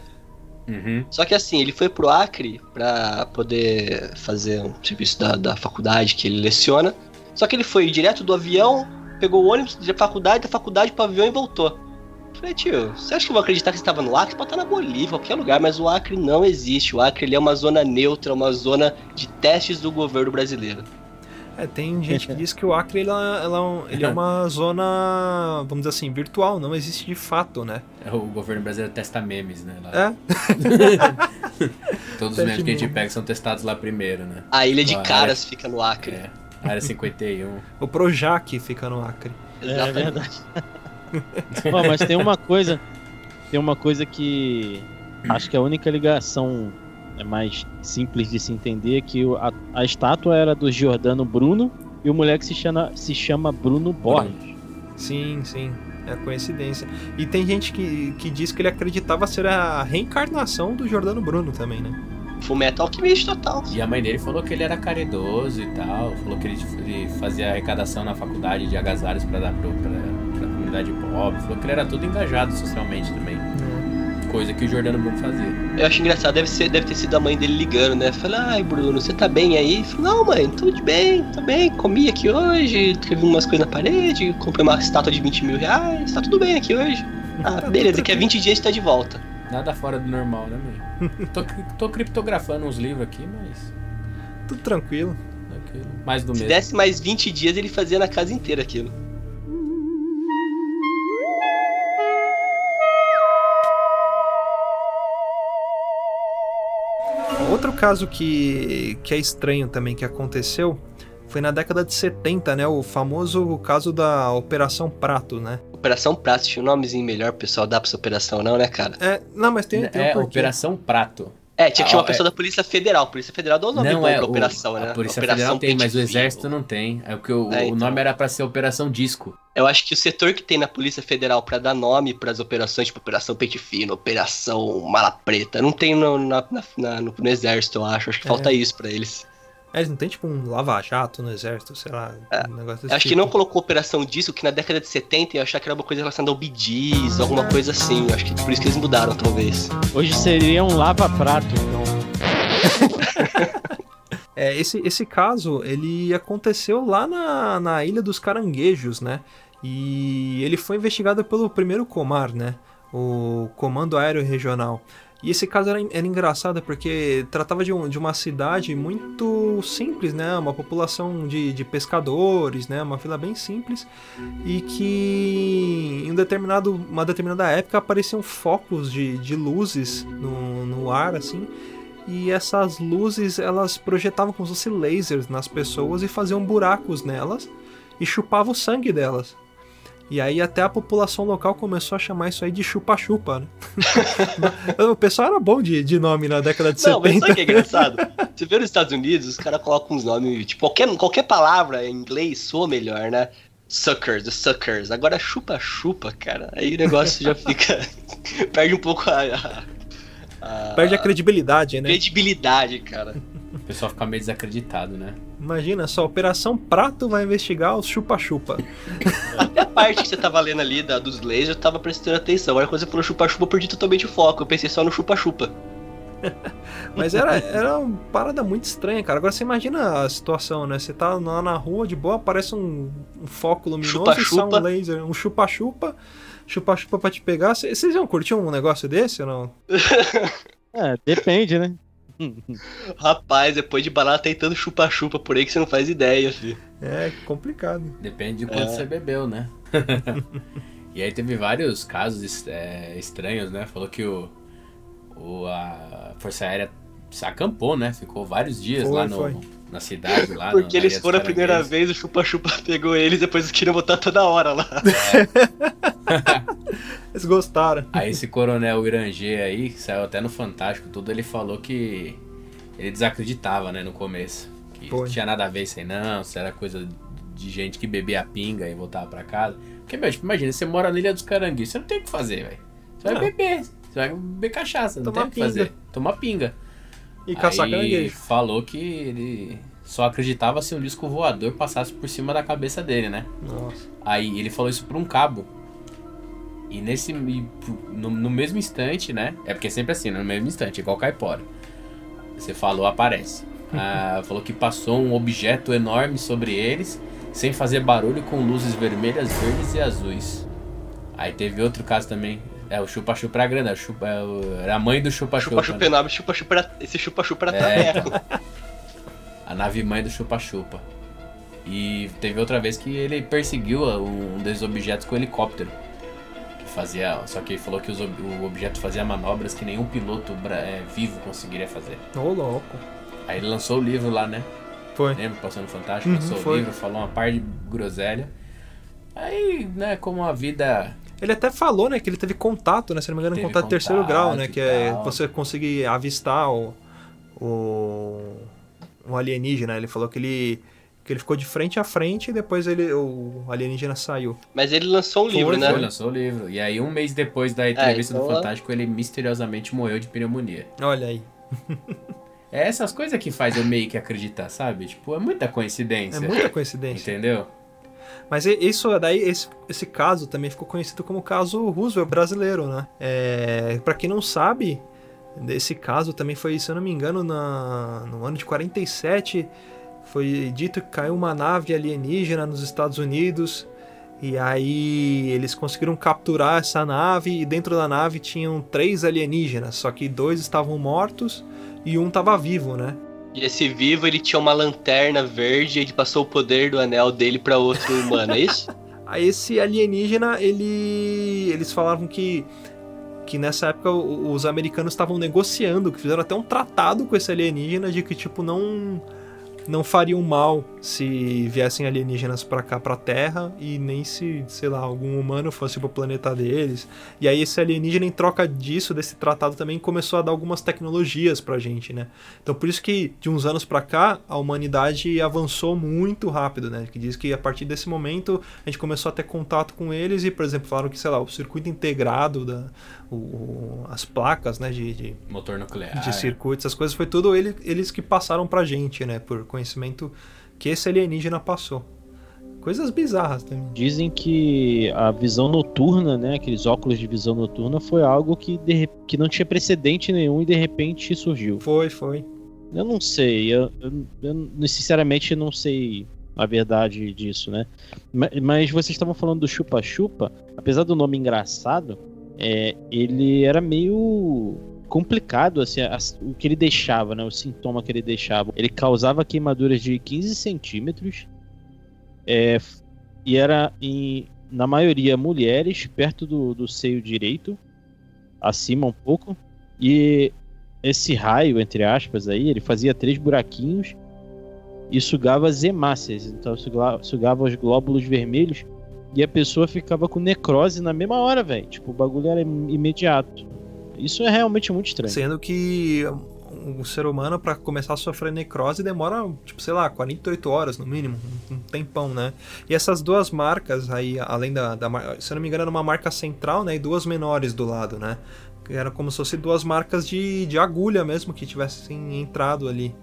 Uhum. Só que assim, ele foi pro Acre pra poder fazer um serviço da, da faculdade que ele leciona. Só que ele foi direto do avião, pegou o ônibus da faculdade, da faculdade pro avião e voltou. Falei, tio, você acha que eu vou acreditar que você estava no Acre? Pode estar na Bolívia, qualquer lugar, mas o Acre não existe. O Acre ele é uma zona neutra, uma zona de testes do governo brasileiro. É, tem gente que diz que o Acre ela, ela é ele é uma zona, vamos dizer assim, virtual, não existe de fato, né? É O governo brasileiro testa memes, né? lá. É, Todos os memes que a gente pega são testados lá primeiro, né? A ilha de Caras fica no Acre. É. Área 51. o Projac fica no Acre. É verdade. Ó, mas tem uma coisa. Tem uma coisa que. Acho que a única ligação é mais simples de se entender é que a, a estátua era do Giordano Bruno e o moleque se chama, se chama Bruno Borges. Sim, sim, é coincidência. E tem gente que, que diz que ele acreditava ser a reencarnação do Jordano Bruno também, né? Fullmetal Alchemist total. E a mãe dele falou que ele era caridoso e tal. Falou que ele, ele fazia arrecadação na faculdade de agasalhos pra dar pro, pra, pra comunidade pobre. Falou que ele era todo engajado socialmente também. Coisa que o Jordano Bruno fazia. Eu acho engraçado, deve, ser, deve ter sido a mãe dele ligando, né? Falei, ai Bruno, você tá bem aí? Falei, não mãe, tudo bem, tô bem, comi aqui hoje, escrevi umas coisas na parede, comprei uma estátua de 20 mil reais, tá tudo bem aqui hoje. Ah, Tá beleza, daqui a 20 dias a gente tá de volta. Nada fora do normal, né, mãe? tô, tô criptografando uns livros aqui, mas. Tudo tranquilo. aquilo. Mais do Se mesmo. desse mais 20 dias, ele fazia na casa inteira aquilo. Caso que, que é estranho também que aconteceu foi na década de 70, né? O famoso caso da Operação Prato, né? Operação Prato, tinha um nomezinho melhor, pessoal, dá pra essa operação não, né, cara? É, não, mas tem, tem um É porquê. Operação Prato. É, tinha que Ah, chamar uma é. pessoa da Polícia Federal. Polícia Federal dá o nome não bom é pra o- operação, né? A Polícia Operação Federal tem, mas o Exército não tem. É porque o, É, o então. nome era pra ser Operação Disco. Eu acho que o setor que tem na Polícia Federal pra dar nome pras operações, tipo Operação Pente Fino, Operação Mala Preta, não tem no, na- na- na- no, no Exército, eu acho. Acho que É. falta isso pra eles. É, eles não tem tipo um lava-jato no exército, sei lá, um negócio acho que tipo. não colocou Operação disso, que na década de 70 eu achava que era uma coisa relacionada ao BDs, alguma coisa assim. Acho que por isso que eles mudaram, talvez. Hoje seria um lava-prato, então. É, esse, esse caso, ele aconteceu lá na, na Ilha dos Caranguejos, né? E ele foi investigado pelo primeiro Comar, né? O Comando Aéreo Regional. E esse caso era, era engraçado porque tratava de, um, de uma cidade muito simples, né? Uma população de, de pescadores, né? Uma vila bem simples. E que em um determinado, uma determinada época apareciam focos de, de luzes no, no ar, assim. E essas luzes, elas projetavam como se fossem lasers nas pessoas e faziam buracos nelas e chupavam o sangue delas. E aí até a população local começou a chamar isso aí de chupa-chupa, né? o pessoal era bom de, de nome na década de Não, 70. mas sabe o que é engraçado? Você vê nos Estados Unidos, os caras colocam uns nomes, tipo, qualquer, qualquer palavra em inglês soa melhor, né? Suckers, the suckers. Agora chupa-chupa, cara. Aí o negócio já fica. perde um pouco a. a- a- Perde a credibilidade, né? credibilidade, cara. O pessoal fica meio desacreditado, né? Imagina só, Operação Prato vai investigar os chupa-chupa. Até a parte que você tava lendo ali da, dos lasers, eu tava prestando atenção. Agora quando você falou chupa-chupa, eu perdi totalmente o foco. Eu pensei só no chupa-chupa. Mas era, era uma parada muito estranha, cara. Agora você imagina a situação, né? Você tá lá na rua de boa, aparece um, um foco luminoso e sai um laser, um chupa-chupa, chupa-chupa pra te pegar. Cê- Vocês iam curtir um negócio desse ou não? É, depende, né? Rapaz, depois de balada tentando chupa-chupa por aí que você não faz ideia, filho. É complicado. Depende de quanto É. você bebeu, né? e aí teve vários casos é, estranhos, né? Falou que o, o- a Força Aérea se acampou, né? Ficou vários dias Foi, lá no, foi. Na cidade. Lá Porque eles foram a primeira vez, o chupa-chupa pegou eles, depois eles queriam botar toda hora lá. Eles gostaram. Aí esse coronel Irangê aí, que saiu até no Fantástico, tudo, ele falou que ele desacreditava, né, no começo. Que não tinha nada a ver isso aí, não, isso era coisa de gente que bebia pinga e voltava pra casa. Porque, meu, tipo, imagina, você mora na Ilha dos Caranguejos, você não tem o que fazer, velho. Você vai Não. beber, você vai beber cachaça, não Tomar tem o que pinga. fazer. Tomar pinga. E caçar caranguejo. falou que ele só acreditava se um disco voador passasse por cima da cabeça dele, né? Nossa. Aí ele falou isso pra um cabo. E nesse. No, no mesmo instante, né? É porque é sempre assim, no mesmo instante, igual caipora. Você falou, aparece. Ah, falou que passou um objeto enorme sobre eles, sem fazer barulho, com luzes vermelhas, verdes e azuis. Aí teve outro caso também. É, o chupa-chupa era grande, era, o chupa, é o- era a mãe do chupa-chupa. Chupa-chupa né? enorme, chupa-chupa era- esse chupa-chupa era É. a nave mãe do chupa-chupa. E teve outra vez que ele perseguiu um desses objetos com helicóptero. Que fazia. Só que ele falou que os o objeto fazia manobras que nenhum piloto é, vivo conseguiria fazer. Ô, louco. Aí ele lançou o livro lá, né? Foi. Lembra? Passando Fantástico, Uhum, lançou foi. o livro, falou uma par de groselha. Aí, né, como a vida. Ele até falou, né, que ele teve contato, né? Se não me engano, Teve contato de terceiro grau, né? Que é tal. você conseguir avistar o, o, o alienígena. Ele falou que ele, que ele ficou de frente a frente e depois ele, o alienígena saiu. Mas ele lançou um Foi, livro, né? Foi, lançou o livro. E aí, um mês depois da entrevista então do Fantástico, ele misteriosamente morreu de pneumonia. Olha aí. É essas coisas que faz eu meio que acreditar, sabe? Tipo, é muita É coincidência. muita coincidência. Entendeu? Mas isso daí, esse, esse caso também ficou conhecido como caso Roosevelt brasileiro, né? É, para quem não sabe, esse caso também foi, se eu não me engano, na, no ano de 47, foi dito que caiu uma nave alienígena nos Estados Unidos. E aí eles conseguiram capturar essa nave e dentro da nave tinham três alienígenas, só que dois estavam mortos e um estava vivo, né? E esse vivo, ele tinha uma lanterna verde e ele passou o poder do anel dele pra outro humano, é isso? Aí esse alienígena, ele eles falavam que que nessa época os americanos estavam negociando, que fizeram até um tratado com esse alienígena de que tipo não não fariam mal se viessem alienígenas pra cá pra Terra e nem se, sei lá, algum humano fosse pro planeta deles. E aí esse alienígena em troca disso, desse tratado também começou a dar algumas tecnologias pra gente, né? Então por isso que de uns anos pra cá a humanidade avançou muito rápido, né? Que diz que a partir desse momento a gente começou a ter contato com eles e, por exemplo, falaram que, sei lá, o circuito integrado da o- o- as placas, né, de, de, Motor nuclear. de circuitos, essas coisas foi tudo ele- eles que passaram pra gente, né, por conhecimento que esse alienígena passou. Coisas bizarras também. Dizem que a visão noturna, né, aqueles óculos de visão noturna, foi algo que, de que não tinha precedente nenhum e de repente surgiu. Foi, foi. Eu não sei, eu, eu, eu sinceramente não sei a verdade disso, né? Mas, mas vocês estavam falando do chupa-chupa, apesar do nome engraçado, é, ele era meio complicado, assim, o que ele deixava, né? O sintoma que ele deixava. Ele causava queimaduras de 15 centímetros é, e era, em, na maioria, mulheres, perto do, do seio direito, acima um pouco. E esse raio, entre aspas, aí, ele fazia três buraquinhos e sugava as hemácias, então sugava, sugava os glóbulos vermelhos e a pessoa ficava com necrose na mesma hora, velho. Tipo, o bagulho era imediato. Isso é realmente muito estranho. Sendo que um ser humano para começar a sofrer necrose demora, tipo, sei lá, 48 horas no mínimo, um tempão, né? E essas duas marcas aí, além da, da se eu não me engano, era uma marca central, né, e duas menores do lado, né? Era como se fossem duas marcas de, de agulha mesmo que tivessem entrado ali.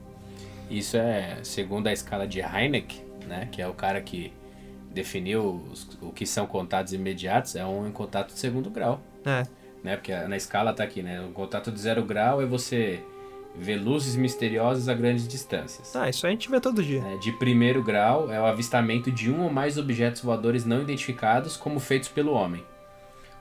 Isso é segundo a escala de Heineck, né? Que é o cara que definiu os, o que são contatos imediatos, é um contato de segundo grau. É. Né? Porque na escala tá aqui, né? O contato de zero grau é você ver luzes misteriosas a grandes distâncias. Ah, isso a gente vê todo dia. É, de primeiro grau é o avistamento de um ou mais objetos voadores não identificados como feitos pelo homem.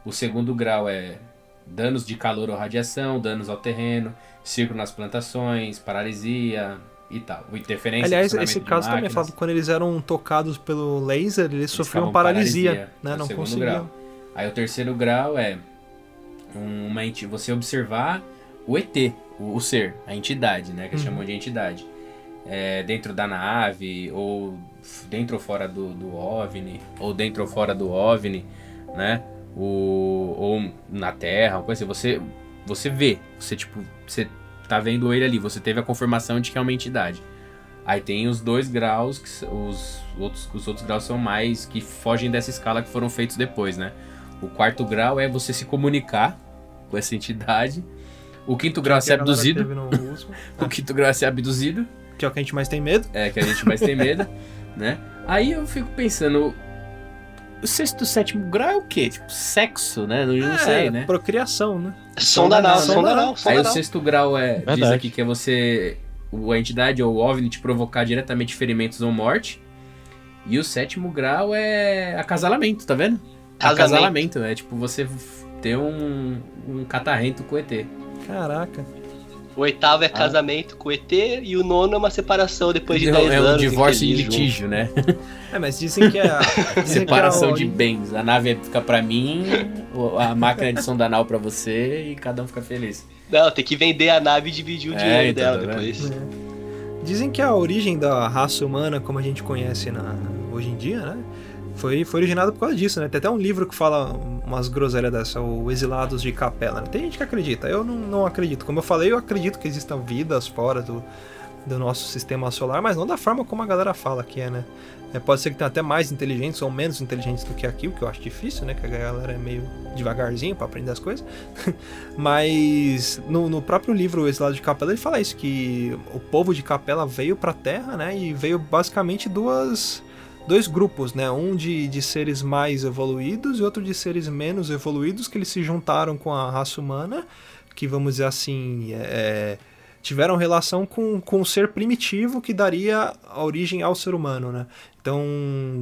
O segundo grau é danos de calor ou radiação, danos ao terreno, círculo nas plantações, paralisia, e tal. Interferência. Aliás, esse caso também fala quando eles eram tocados pelo laser, eles, eles sofriam paralisia, paralisia, né? Não conseguiam. Grau. Aí o terceiro grau é uma você observar o ET, o, o ser, a entidade, né? Que eles uhum. chamam de entidade. É, dentro da nave, ou dentro ou fora do, do OVNI, ou dentro ou fora do OVNI, né? O, ou na Terra, uma coisa assim. Você, você vê, você tipo, você tá vendo ele ali, você teve a confirmação de que é uma entidade. Aí tem os dois graus, que os outros, os outros graus são mais que fogem dessa escala que foram feitos depois, né? O quarto grau é você se comunicar com essa entidade. O quinto grau é ser abduzido. o quinto grau é ser abduzido. Que é o que a gente mais tem medo. É, que a gente mais tem medo, né? Aí eu fico pensando, o sexto, sétimo grau é o quê? Tipo, sexo, né? Não, não é, sei, né? Procriação, né? Sonda anal, sonda anal. Aí o sexto grau é, Verdade. diz aqui que é você, a entidade ou o OVNI te provocar diretamente ferimentos ou morte. E o sétimo grau é acasalamento, tá vendo? Acasalamento, é tipo você ter um, um catarrento com o ET. Caraca. O oitavo é ah. casamento com o ET e o nono é uma separação depois de 10 é anos. É um divórcio em litígio, né? É, mas dizem que é. A, Separação que é a... de bens. A nave fica pra mim, a máquina de sondanal pra você e cada um fica feliz. Não, tem que vender a nave e dividir o é, dinheiro então, dela tá depois. É. Dizem que a origem da raça humana, como a gente conhece na, hoje em dia, né? Foi, foi originado por causa disso, né? Tem até um livro que fala umas groselhas dessa, o Exilados de Capela. Né? Tem gente que acredita, eu não, não acredito. Como eu falei, eu acredito que existam vidas fora do, do nosso sistema solar, mas não da forma como a galera fala que é, né? É, pode ser que tenha até mais inteligentes ou menos inteligentes do que aqui, o que eu acho difícil, né? Que a galera é meio devagarzinho para aprender as coisas. mas no, no, próprio livro Exilado de Capela ele fala isso, que o povo de Capela veio para a Terra, né? E veio basicamente duas dois grupos, né? Um de, de seres mais evoluídos e outro de seres menos evoluídos, que eles se juntaram com a raça humana, que vamos dizer assim, é, tiveram relação com, com o ser primitivo que daria origem ao ser humano, né? Então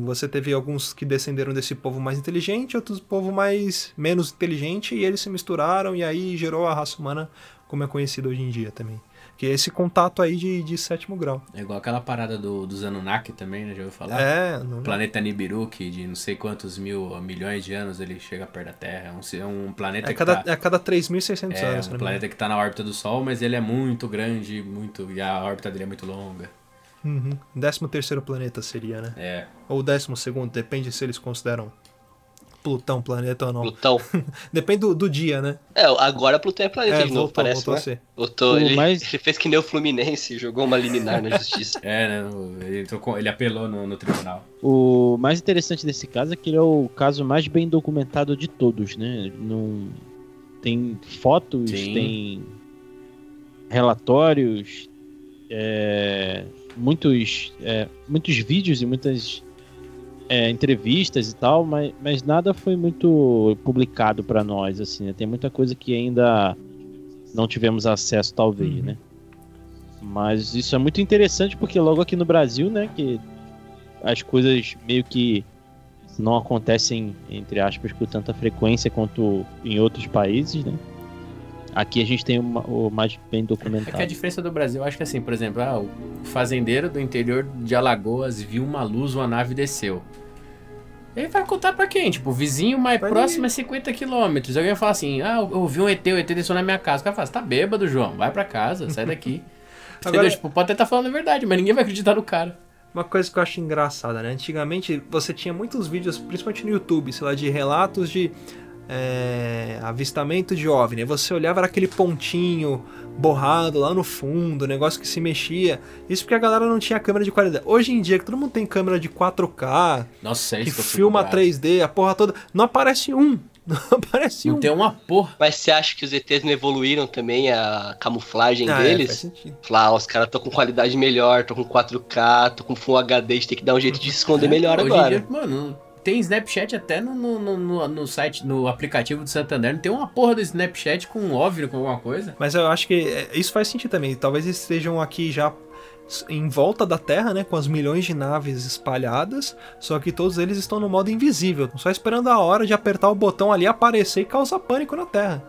você teve alguns que descenderam desse povo mais inteligente, outros povo mais menos inteligente, e eles se misturaram e aí gerou a raça humana como é conhecida hoje em dia também. É esse contato aí de, de sétimo grau. É igual aquela parada do, dos Anunnaki também, né? Já ouviu falar? É. No... Planeta Nibiru, que de não sei quantos mil, milhões de anos ele chega perto da Terra. É um, é um planeta é cada, que tá... É a cada 3.600 é, anos. É um planeta que está na órbita do Sol, mas ele é muito grande, muito e a órbita dele é muito longa. Uhum. Décimo terceiro planeta seria, né? É. Ou décimo segundo, depende se eles consideram Plutão planeta ou não. Plutão. Depende do, do, dia, né? É, agora Plutão é planeta é, de novo, voltou, parece, voltou né? a ser. Voltou, ele, mais... ele fez que nem o Fluminense, jogou uma liminar na justiça. É, né? Ele, tocou, ele apelou no, no, tribunal. O mais interessante desse caso é que ele é o caso mais bem documentado de todos, né? Não... Tem fotos, Sim. tem relatórios, é... muitos, é... muitos vídeos e muitas é, entrevistas e tal, mas, mas nada foi muito publicado para nós, assim, né? Tem muita coisa que ainda não tivemos acesso, talvez, uhum. né? Mas isso é muito interessante porque logo aqui no Brasil, né, que as coisas meio que não acontecem, entre aspas, com tanta frequência quanto em outros países, né? Aqui a gente tem uma- o mais bem É que a documentado. diferença do Brasil, eu acho que assim, por exemplo, ah, o fazendeiro do interior de Alagoas viu uma luz, uma nave desceu. Ele vai contar pra quem? Tipo, o vizinho mais Vai próximo é 50 quilômetros. Alguém vai falar assim, ah, eu vi um ET, o ET desceu na minha casa. O cara fala, você tá bêbado, João, vai pra casa, sai daqui. Entendeu? Agora- Tipo, pode até estar falando a verdade, mas ninguém vai acreditar no cara. Uma coisa que eu acho engraçada, né? Antigamente você tinha muitos vídeos, principalmente no YouTube, sei lá, de relatos de é, avistamento de OVNI. Você olhava era aquele pontinho borrado lá no fundo, negócio que se mexia. Isso porque a galera não tinha câmera de qualidade. Hoje em dia, que todo mundo tem câmera de 4K, Nossa, é que que filma bravo. 3D, a porra toda, não aparece um. Não aparece Não um. tem uma porra. Mas você acha que os ETs não evoluíram também a camuflagem Ah, é, deles? faz sentido. Falar, ó, os caras estão com qualidade melhor, estão com 4K, estão com Full HD, a gente tem que dar um jeito de se esconder melhor Hoje em agora. dia, mano, tem Snapchat até no, no, no- no- site, no aplicativo do Santander. Não tem uma porra do Snapchat com um OVNI, com alguma coisa. Mas eu acho que é, isso faz sentido também. Talvez eles estejam aqui já em volta da Terra, né, com as milhões de naves espalhadas, só que todos eles estão no modo invisível, só esperando a hora de apertar o botão ali, aparecer e causar pânico na Terra.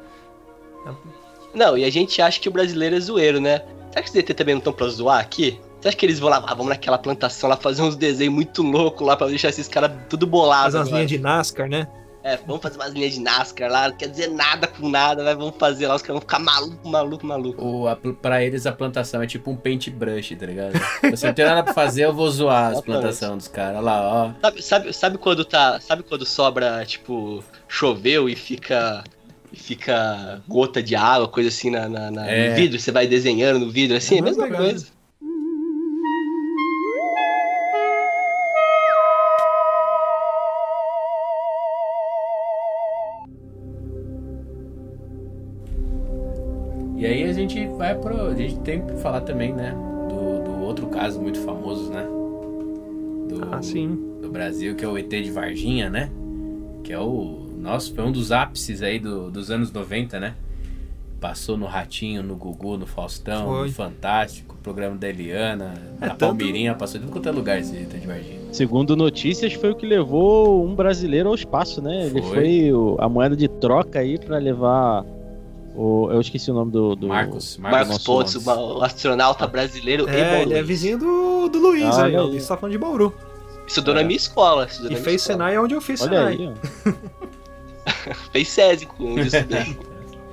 Não, e a gente acha que o brasileiro é zoeiro, né? Será que os ET também não estão pra zoar aqui? Você acha que eles vão lá, ah, vamos naquela plantação lá fazer uns desenhos muito loucos lá pra deixar esses caras tudo bolados? Fazer umas agora? linhas de NASCAR, né? É, vamos fazer umas linhas de NASCAR lá, não quer dizer nada com nada, mas vamos fazer lá, os caras vão ficar maluco, maluco, maluco. O, a, pra eles a plantação é tipo um paintbrush, tá ligado? Se eu não tenho nada pra fazer, eu vou zoar as plantações dos caras. Olha lá, ó. Sabe, sabe, sabe quando tá. Sabe quando sobra, tipo, choveu e fica. e fica gota de água, coisa assim na, na- na- É. no vidro, você vai desenhando no vidro assim, é a Uhum, mesma legal. coisa. E aí a gente vai pro. A gente tem que falar também, né? Do, do outro caso muito famoso, né? Do, Ah, sim. do Brasil, que é o ET de Varginha, né? Que é o. Nossa, foi um dos ápices aí do- dos anos 90, né? Passou no Ratinho, no Gugu, no Faustão, Foi. no Fantástico, programa da Eliana, É, na tanto- Palmeirinha, passou em tudo quanto é lugar esse ET de Varginha. Segundo notícias, foi o que levou um brasileiro ao espaço, né? Ele Foi. foi o- a moeda de troca aí pra levar o. Eu esqueci o nome do. do- Marcos, Marcos Pontes, o astronauta brasileiro É, ele é vizinho do, do Luiz Ah, aí. Ele tá falando de Bauru. Estudou É. na minha escola. Estudou E fez escola. Senai onde eu fiz Olha Senai. aí, ó. Fez SESI com onde eu estudei.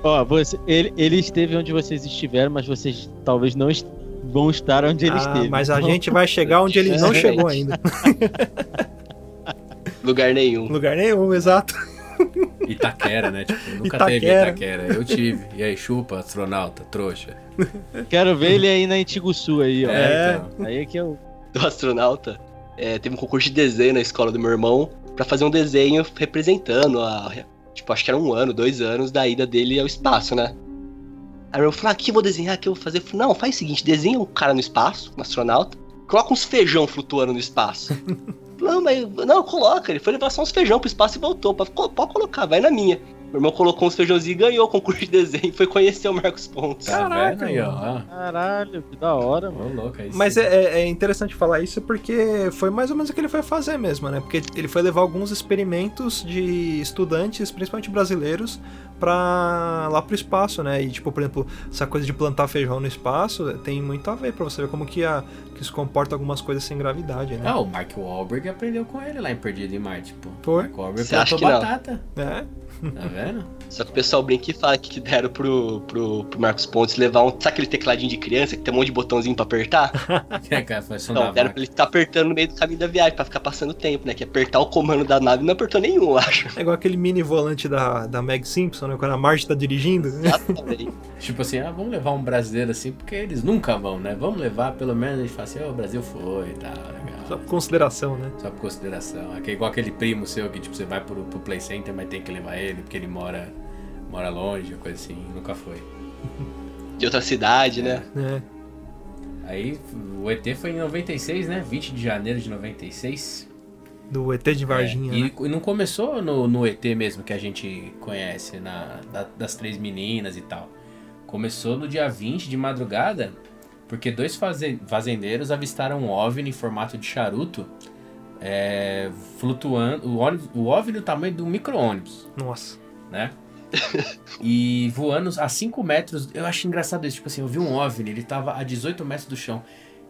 Ó, você, ele, ele esteve onde vocês estiveram, mas vocês talvez não est- vão estar onde ele Ah, esteve. mas a Então, gente vai chegar onde ele não É. chegou ainda. Lugar nenhum. Lugar nenhum, exato. Itaquera, né? Tipo, nunca Itaquera. teve Itaquera. Eu tive. E aí, chupa, astronauta, trouxa. Quero ver ele aí na Antiguçu aí, ó. É. então. Aí é que eu. do astronauta, é, teve um concurso de desenho na escola do meu irmão pra fazer um desenho representando a. Tipo, acho que era um ano, dois anos da ida dele ao espaço, né? Aí eu falei, aqui eu vou desenhar, aqui eu vou fazer. Eu falei, não, faz o seguinte, desenha um cara no espaço, um astronauta, coloca uns feijão flutuando no espaço. não, mas. Não, coloca. Ele foi levar só uns feijão pro espaço e voltou. Pode, colocar, vai na minha. Meu irmão colocou uns feijãozinhos e ganhou o concurso de desenho e foi conhecer o Marcos Pontes. Caraca, vendo aí, ó? Caralho, que da hora, Ô, mano. louco, aí Mas sim. é, é- é interessante falar isso porque foi mais ou menos o que ele foi fazer mesmo, né? Porque ele foi levar alguns experimentos de estudantes, principalmente brasileiros, pra lá pro espaço, né? E tipo, por exemplo, essa coisa de plantar feijão no espaço tem muito a ver pra você ver como que, a, que se comporta algumas coisas sem gravidade, né? Ah, o Mark Wahlberg aprendeu com ele lá em Perdido em Marte, pô. Foi. Mark Wahlberg Você acha plantou que não? batata, É. tá vendo? Só que o pessoal brinca e fala que deram pro, pro, pro Marcos Pontes levar um. Sabe aquele tecladinho de criança que tem um monte de botãozinho pra apertar? É, cara, foi som Não, deram pra ele ficar apertando no meio do caminho da viagem, pra ficar passando tempo, né? Que apertar o comando da nave não apertou nenhum, eu acho. É igual aquele mini volante da, da Meg Simpson, né? Quando a Marge tá dirigindo. Exatamente. Tipo assim, ah, vamos levar um brasileiro assim, porque eles nunca vão, né? Vamos levar, pelo menos a gente fala assim, ó, o Brasil foi e tal, legal. Só por consideração, né? Só por consideração. É que é igual aquele primo seu que, tipo, você vai pro, pro Play Center, mas tem que levar ele, porque ele mora, mora longe, coisa assim, nunca foi. De outra cidade, né? É. Aí o ET foi em 96, né? 20 de janeiro de 96. Do ET de Varginha, É, e, né? não começou no, no ET mesmo que a gente conhece, na, da- das três meninas e tal. Começou no dia 20 de madrugada. Porque dois faze- fazendeiros avistaram um OVNI em formato de charuto é, flutuando. O, ônibus- o OVNI do tamanho do micro-ônibus, Nossa. né? e voando a 5 metros. Eu acho engraçado isso. Tipo assim, eu vi um OVNI, ele tava a 18 metros do chão.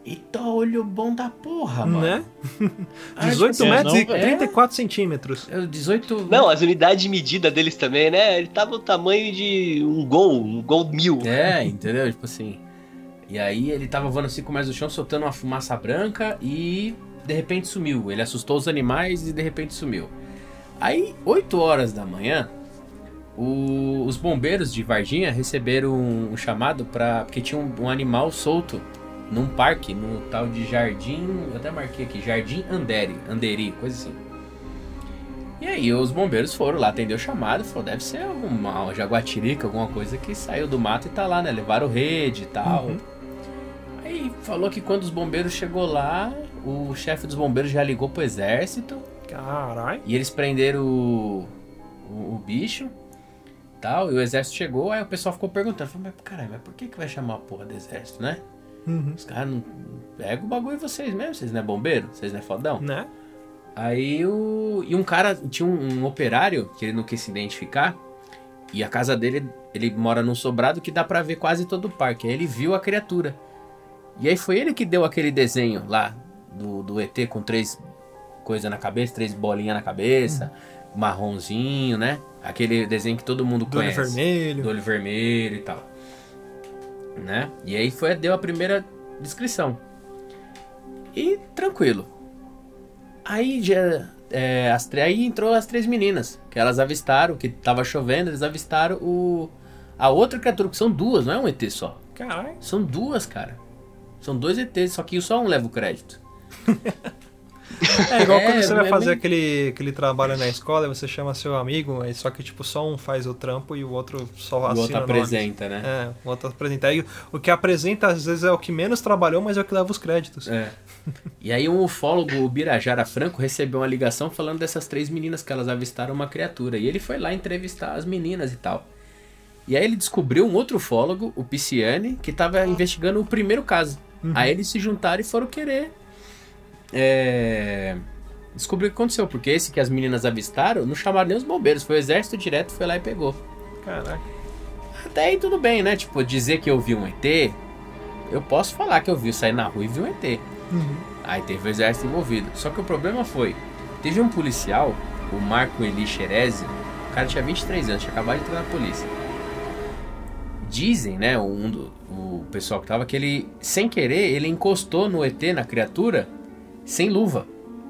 Eita, olho bom da porra, mano. Né? Ah, 18 tipo, metros e não, velho. 34 centímetros. é, 18. Não, as unidades de medida deles também, né? Ele tava o tamanho de um gol, um gol mil. É, entendeu? Tipo assim. E aí ele tava voando 5 metros do chão, soltando uma fumaça branca e de repente sumiu. Ele assustou os animais e de repente sumiu. Aí, 8 horas da manhã, o- os bombeiros de Varginha receberam um, um chamado para porque tinha um, um animal solto num parque, no tal de Jardim, eu até marquei aqui, Jardim Andere, Anderi, coisa assim. E aí os bombeiros foram lá atender o chamado, falou, deve ser uma, uma jaguatirica, alguma coisa que saiu do mato e tá lá, né? Levaram rede e tal. Uhum. Aí falou que quando os bombeiros chegou lá, o chefe dos bombeiros já ligou pro exército Caralho. e eles prenderam o, o, o bicho tal, e o exército chegou, aí o pessoal ficou perguntando, falou, mas caralho, mas por que, que vai chamar a porra do exército, né? Uhum. Os caras não pegam o bagulho vocês mesmo, vocês não é bombeiro? Vocês não é fodão? Né? Aí o. E um cara, tinha um, um operário que ele não quis se identificar. E a casa dele, ele mora num sobrado que dá pra ver quase todo o parque. Aí ele viu a criatura. E aí foi ele que deu aquele desenho lá do, do ET com três coisas na cabeça, três bolinhas na cabeça, marronzinho, né? Aquele desenho que todo mundo Do olho conhece. vermelho. Do olho vermelho e tal. Né? E aí foi, deu a primeira descrição. E tranquilo. Aí já. é, as, aí entrou as três meninas. Que elas avistaram, que tava chovendo, eles avistaram o. A outra criatura, que são duas, não é um ET só. Caralho. São duas, cara. São dois ETs, só que só um leva o crédito. É igual É, quando você vai é fazer aquele, aquele trabalho na escola, você chama seu amigo, só que tipo só um faz o trampo e o outro só o assina outro nomes. apresenta, né? É, o outro apresenta. Aí o que apresenta às vezes é o que menos trabalhou, mas é o que leva os créditos. É. E aí um ufólogo, o Birajara Franco, recebeu uma ligação falando dessas três meninas que elas avistaram uma criatura. E ele foi lá entrevistar as meninas e tal. E aí ele descobriu um outro ufólogo, o Pisciani, que estava investigando o primeiro caso. Aí eles se juntaram e foram querer é, descobrir o que aconteceu. Porque esse que as meninas avistaram não chamaram nem os bombeiros. Foi o exército direto, foi lá e pegou. Caraca. Até aí tudo bem, né? Tipo, dizer que eu vi um ET, eu posso falar que eu vi sair na rua e vi um ET. Aí teve o exército envolvido. Só que o problema foi, teve um policial, o Marco Eli Xerezi, o cara tinha 23 anos, tinha acabado de entrar na polícia. Dizem, né, um do, o pessoal que tava, que ele, sem querer, ele encostou no ET, na criatura, sem luva.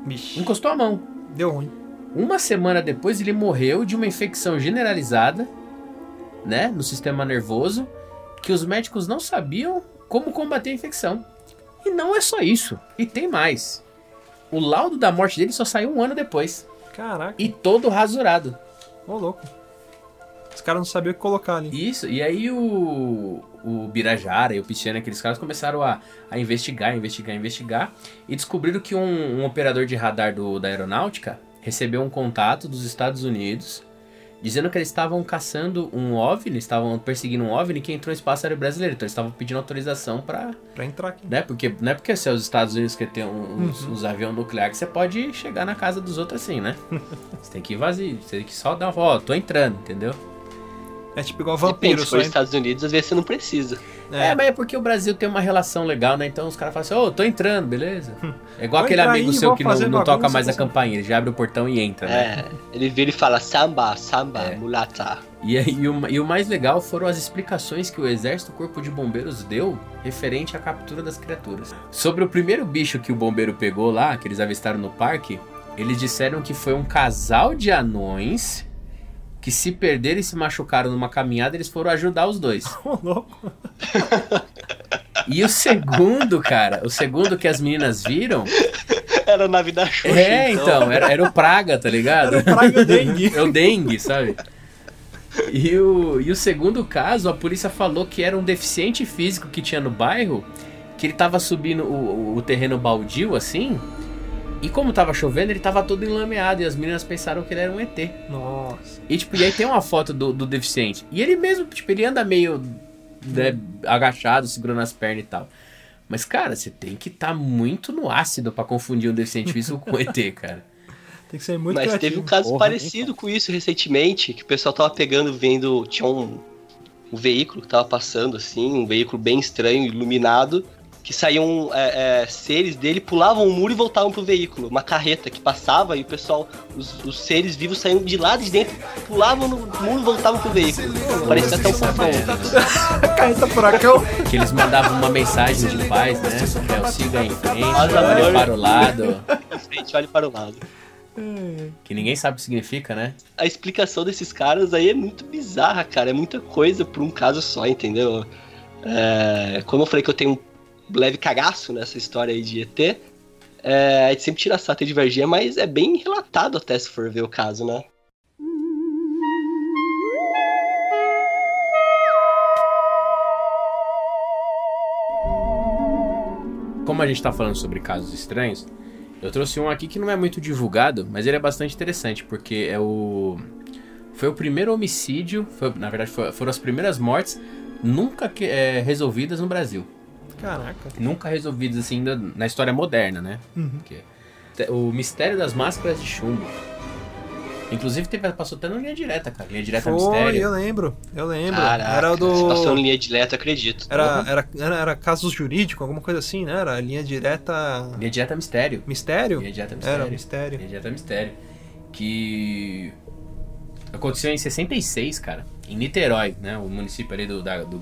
Vixe. Encostou a mão. Deu ruim. Uma semana depois ele morreu de uma infecção generalizada, né, no sistema nervoso, que os médicos não sabiam como combater a infecção. E não é só isso, e tem mais. O laudo da morte dele só saiu um ano depois, Caraca. e todo rasurado. Ô louco. Os caras não sabiam o que colocar ali. Isso, e aí o, o Birajara e o Pisciano, aqueles caras começaram a, a investigar, investigar, investigar, e descobriram que um, um operador de radar do, da aeronáutica recebeu um contato dos Estados Unidos dizendo que eles estavam caçando um OVNI, estavam perseguindo um OVNI que entrou no espaço aéreo brasileiro, então eles estavam pedindo autorização para, Pra entrar aqui. né, porque não é porque se é os Estados Unidos que tem uns, uns aviões nucleares que você pode chegar na casa dos outros assim, né? Você tem que ir vazio, você tem que só dar, ó, tô entrando, entendeu? É tipo igual Depende, vampiro, se só for Estados Unidos, às vezes você não precisa. É, É, mas é porque o Brasil tem uma relação legal, né? Então os caras falam assim, ô, tô entrando, beleza? É igual Vou aquele amigo aí, seu que não, não toca mais a campainha, ele já abre o portão e entra, né? É, ele vira e fala samba, samba, É. mulata. E, aí, e, o, e o mais legal foram as explicações que o Exército Corpo de Bombeiros deu referente à captura das criaturas. Sobre o primeiro bicho que o bombeiro pegou lá, que eles avistaram no parque, eles disseram que foi um casal de anões que se perderam e se machucaram numa caminhada, eles foram ajudar os dois. Ô, louco. E o segundo, cara, o segundo que as meninas viram, Era na vida Xuxa, É, então, era, era o Praga, tá ligado? Era o Praga dengue. É o dengue, sabe? E o, e o segundo caso, a polícia falou que era um deficiente físico que tinha no bairro, que ele tava subindo o, o- o terreno baldio, assim, e como tava chovendo, ele tava todo enlameado, e as meninas pensaram que ele era um ET. Nossa. E, tipo, e aí tem uma foto do, do deficiente. E ele mesmo, tipo, ele anda meio né, agachado, segurando as pernas e tal. Mas, cara, você tem que estar muito no ácido pra confundir um deficiente físico com ET, cara. Tem que ser muito Mas criativo. teve um caso Porra, parecido com isso recentemente, que o pessoal tava pegando, vendo, tinha um, um veículo que tava passando assim, um veículo bem estranho, iluminado, que saíam é, é, seres dele, pulavam o muro e voltavam pro veículo. Uma carreta que passava e o pessoal, os, os seres vivos saíam de lá de dentro, pulavam no muro e voltavam pro veículo. Parecia até um furacão. Carreta furacão. Que eles mandavam uma mensagem de paz, né? É o siga em frente, Olha, olhe olha. para o lado. Em frente, olha para o lado. Que ninguém sabe o que significa, né? A explicação desses caras aí é muito bizarra, cara. É muita coisa por um caso só, entendeu? É, como eu falei que eu tenho um leve cagaço nessa história aí de ET, é, a gente sempre tira sarta de Varginha, mas é bem relatado até se for ver o caso, né? Como a gente tá falando sobre casos estranhos, eu trouxe um aqui que não é muito divulgado, mas ele é bastante interessante, porque é o. Foi o primeiro homicídio, foi- na verdade foram as primeiras mortes nunca é, resolvidas no Brasil. Caraca. Nunca resolvidas assim ainda na história moderna, né? Uhum. O mistério das máscaras de chumbo. Inclusive teve, passou até na linha direta, cara. Linha direta Foi, mistério. eu lembro. Eu lembro. Caraca, era o se passou do. em linha direta, acredito. Era, era, era, era casos jurídicos, alguma coisa assim, né? Era linha direta. Linha direta mistério. Mistério? Linha direta mistério. Era mistério. Linha direta mistério. Que aconteceu em 66, cara. Em Niterói, né? O município ali do, da, do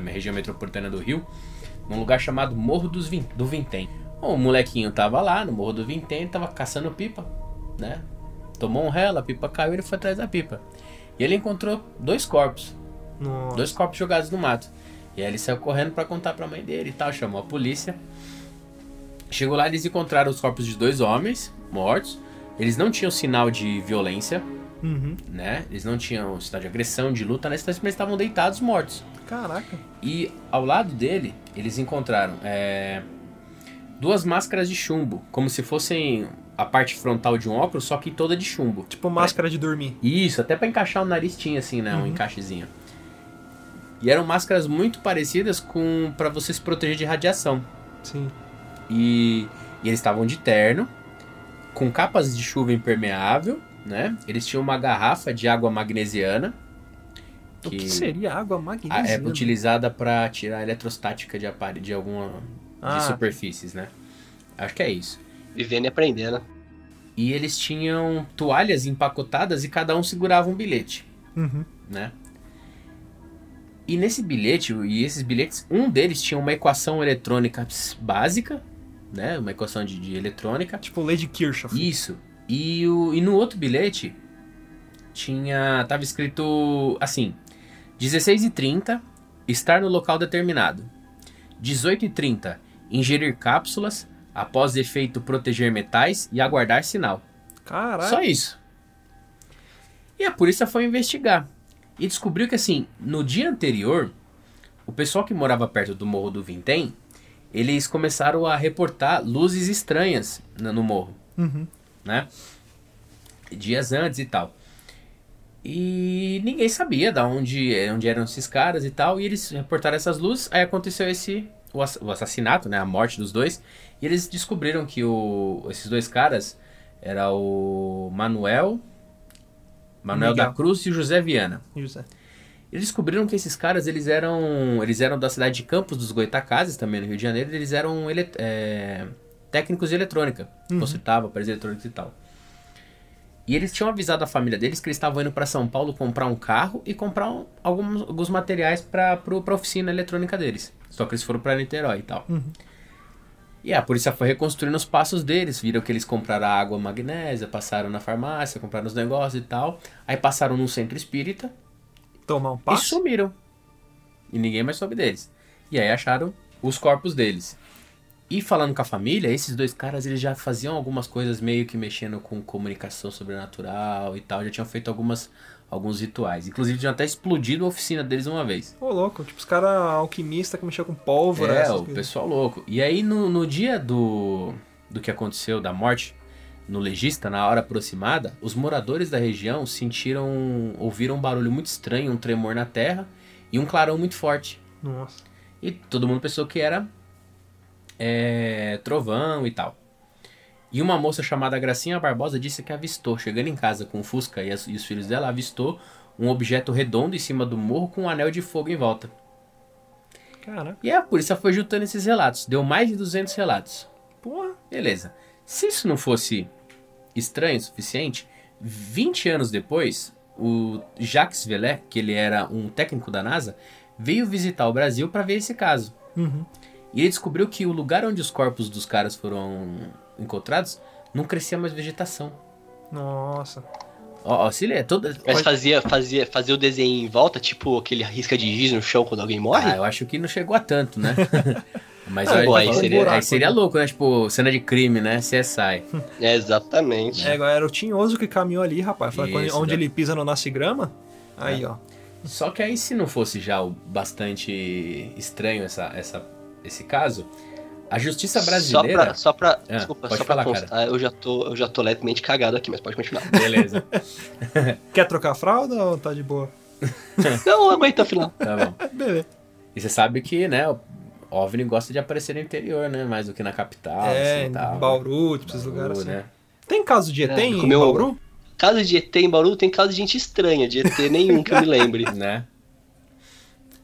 da região metropolitana do Rio. Num lugar chamado Morro dos Vin, do Vintém. Bom, o molequinho tava lá no Morro do Vintém, tava caçando pipa, né? Tomou um rela, a pipa caiu e ele foi atrás da pipa. E ele encontrou dois corpos. Nossa. Dois corpos jogados no mato. E aí ele saiu correndo pra contar pra mãe dele e tal, chamou a polícia. Chegou lá, eles encontraram os corpos de dois homens mortos. Eles não tinham sinal de violência, Uhum. né? Eles não tinham sinal de agressão, de luta, né? Mas estavam deitados mortos. Caraca. E ao lado dele, eles encontraram é, duas máscaras de chumbo, como se fossem a parte frontal de um óculos, só que toda de chumbo. Tipo máscara de dormir. Isso, até pra encaixar o nariz tinha assim, né, um encaixezinho. E eram máscaras muito parecidas com para você se proteger de radiação. Sim. E, e eles estavam de terno, com capas de chuva impermeável, né? Eles tinham uma garrafa de água magnesiana. O que seria água a- magnesiana? é utilizada para tirar a eletrostática de de alguma Ah. de superfícies, né? Acho que é isso. Vivendo e aprendendo. E eles tinham toalhas empacotadas e cada um segurava um bilhete. Uhum. né? E nesse bilhete, e esses bilhetes, um deles tinha uma equação eletrônica básica, né? Uma equação de, de eletrônica. Tipo Lady Kirchhoff. Isso. E, o, e no outro bilhete tinha. Tava escrito assim: 16h30, estar no local determinado. 18h30, ingerir cápsulas, após efeito proteger metais e aguardar sinal. Caraca. Só isso. E a polícia foi investigar. E descobriu que, assim, no dia anterior, o pessoal que morava perto do Morro do Vintém, eles começaram a reportar luzes estranhas no no morro, Uhum. Né? Dias antes e tal. E ninguém sabia da onde, onde eram esses caras e tal. E eles reportaram essas luzes. Aí aconteceu esse o, ass- o assassinato, né? A morte dos dois. E eles descobriram que o, esses dois caras era o Manuel, Manuel Miguel. da Cruz e o José Viana. José. Eles descobriram que esses caras eles eram eles eram da cidade de Campos dos Goitacazes, também no Rio de Janeiro. Eles eram ele- é, técnicos de eletrônica, Uhum. consertavam aparelhos eletrônicos e tal. E eles tinham avisado a família deles que eles estavam indo para São Paulo comprar um carro e comprar um- alguns, alguns materiais para a oficina eletrônica deles. Só que eles foram para Niterói e tal. Uhum. E a polícia foi reconstruindo os passos deles. Viram que eles compraram água magnésia, passaram na farmácia, compraram os negócios e tal. Aí passaram num centro espírita Tomar um e passo? sumiram. E ninguém mais soube deles. E aí acharam os corpos deles. E falando com a família, esses dois caras eles já faziam algumas coisas meio que mexendo com comunicação sobrenatural e tal, já tinham feito algumas alguns rituais. Inclusive tinham até explodido a oficina deles uma vez. Ô, louco. Tipo, os caras alquimistas que mexiam com pólvora. É, o coisas. pessoal louco. E aí no, no dia do, do que aconteceu, da morte, no legista, na hora aproximada, os moradores da região sentiram, ouviram um barulho muito estranho, um tremor na terra e um clarão muito forte. Nossa. E todo mundo pensou que era é, trovão e tal. E uma moça chamada Gracinha Barbosa disse que avistou, chegando em casa com o Fusca e, as- e os filhos dela, avistou um objeto redondo em cima do morro com um anel de fogo em volta. Caraca, E a polícia foi juntando esses relatos. Deu mais de 200 relatos. porra. Beleza. Se isso não fosse estranho o suficiente, 20 anos depois, o Jacques Villette, que ele era um técnico da NASA, veio visitar o Brasil para ver esse caso. Uhum. E ele descobriu que o lugar onde os corpos dos caras foram encontrados não crescia mais vegetação. Nossa. Ó, ó se ele é toda. Mas fazia, fazia, fazia o desenho em volta, tipo aquele risca de giz no chão quando alguém morre? Ah, eu acho que não chegou a tanto, né? Mas Ah, aí, bom, aí seria- aí seria louco, né? Tipo, cena de crime, né? CSI. É, exatamente. É, agora era o Tinhoso que caminhou ali, rapaz. Foi quando- Isso, onde né? ele pisa no nasce grama. Aí, ó. Só que aí, se não fosse já o bastante estranho essa, essa, esse caso, a justiça brasileira. Só pra, só pra, Ah, desculpa, pode só pra falar, constar, eu já, tô, eu já tô levemente cagado aqui, mas pode continuar. Beleza, Quer trocar a fralda ou tá de boa? Não, aguenta o final. tá bom. Beleza. E você sabe que, né, o OVNI gosta de aparecer no interior, né? Mais do que na capital, é, assim, tal. Bauru, tipo, esses lugares assim. né? Tem caso de ET É, em comeu- Bauru? Caso de ET em Bauru, tem caso de gente estranha, de ET nenhum que eu me lembre. né?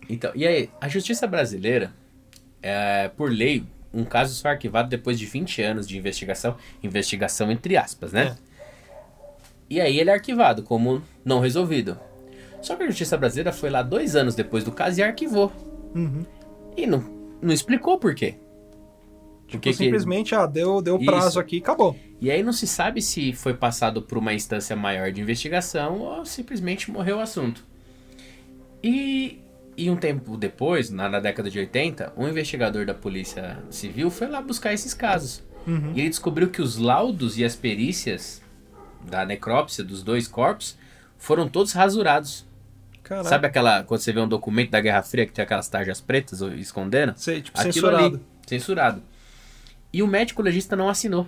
Então, e aí, a justiça brasileira, é, por lei, um caso só é arquivado depois de 20 anos de investigação, investigação entre aspas, né? E aí ele é arquivado como não resolvido. Só que a justiça brasileira foi lá dois anos depois do caso e arquivou. Uhum. E não, não explicou por quê. Tipo, que que- simplesmente, ah, deu, deu prazo Isso. aqui e acabou. E aí não se sabe se foi passado por uma instância maior de investigação ou simplesmente morreu o assunto. E, e um tempo depois, na, na década de 80, um investigador da Polícia Civil foi lá buscar esses casos. Uhum. E ele descobriu que os laudos e as perícias da necrópsia dos dois corpos foram todos rasurados. Caraca. Sabe aquela. Quando você vê um documento da Guerra Fria que tem aquelas tarjas pretas escondendo? Sei, tipo, Aquilo censurado. ali, censurado. E o médico legista não assinou.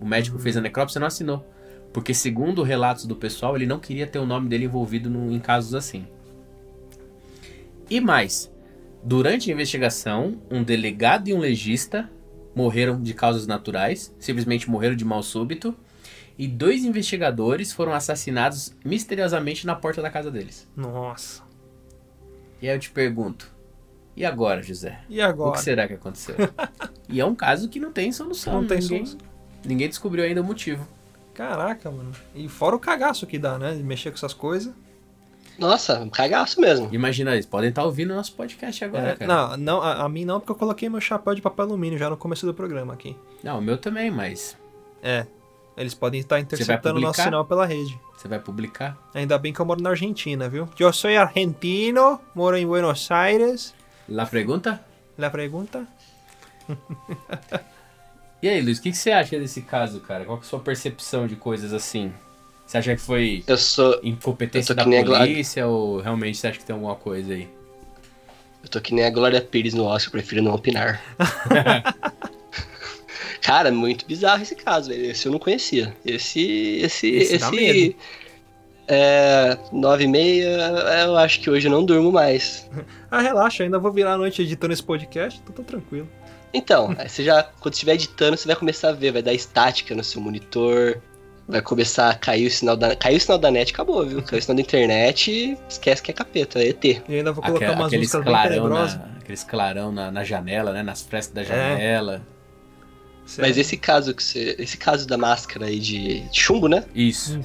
O médico que fez a necrópsia não assinou. Porque, segundo relatos do pessoal, ele não queria ter o nome dele envolvido no- em casos assim. E mais, durante a investigação, um delegado e um legista morreram de causas naturais, simplesmente morreram de mal súbito, e dois investigadores foram assassinados misteriosamente na porta da casa deles. Nossa. E aí eu te pergunto, e agora, José? E O agora? que será que aconteceu? e é um caso que não tem solução. Não tem ninguém, solução. Ninguém descobriu ainda o motivo. Caraca, mano. E fora o cagaço que dá, né? De mexer com essas coisas. Nossa, um cagaço mesmo. Imagina, eles podem estar ouvindo nosso podcast agora, É, cara. não, não a, a mim não, porque eu coloquei meu chapéu de papel alumínio já no começo do programa aqui. Não, o meu também, mas É. Eles podem estar interceptando o nosso sinal pela rede. você vai publicar? Ainda bem que eu moro na Argentina, viu? Eu sou argentino, moro em Buenos Aires. Lá pergunta? La pergunta? E aí, Luiz, o que, que você acha desse caso, cara? Qual que é a sua percepção de coisas assim? Você acha que foi Eu sou. incompetência Eu da Glória. polícia ou realmente você acha que tem alguma coisa aí? Eu tô que nem a Glória Pires no Oscar, eu prefiro não opinar. Cara, muito bizarro esse caso, velho. Esse eu não conhecia. Esse. Esse. Esse medo. É. 9 e meia, eu acho que hoje eu não durmo mais. Ah, relaxa, ainda vou virar a noite editando esse podcast, então tô tranquilo. Então, você já, quando estiver editando, você vai começar a ver, vai dar estática no seu monitor, vai começar a cair o sinal da. Caiu o sinal da net, acabou, viu? Caiu o sinal da internet, esquece que é capeta, é ET. E ainda vou colocar Aquela- umas músicas clarão, na, aqueles clarão na, na janela, né? Nas frestas É. da janela. Sério. Mas esse caso que você. Esse caso da máscara aí de, de chumbo, né? Isso.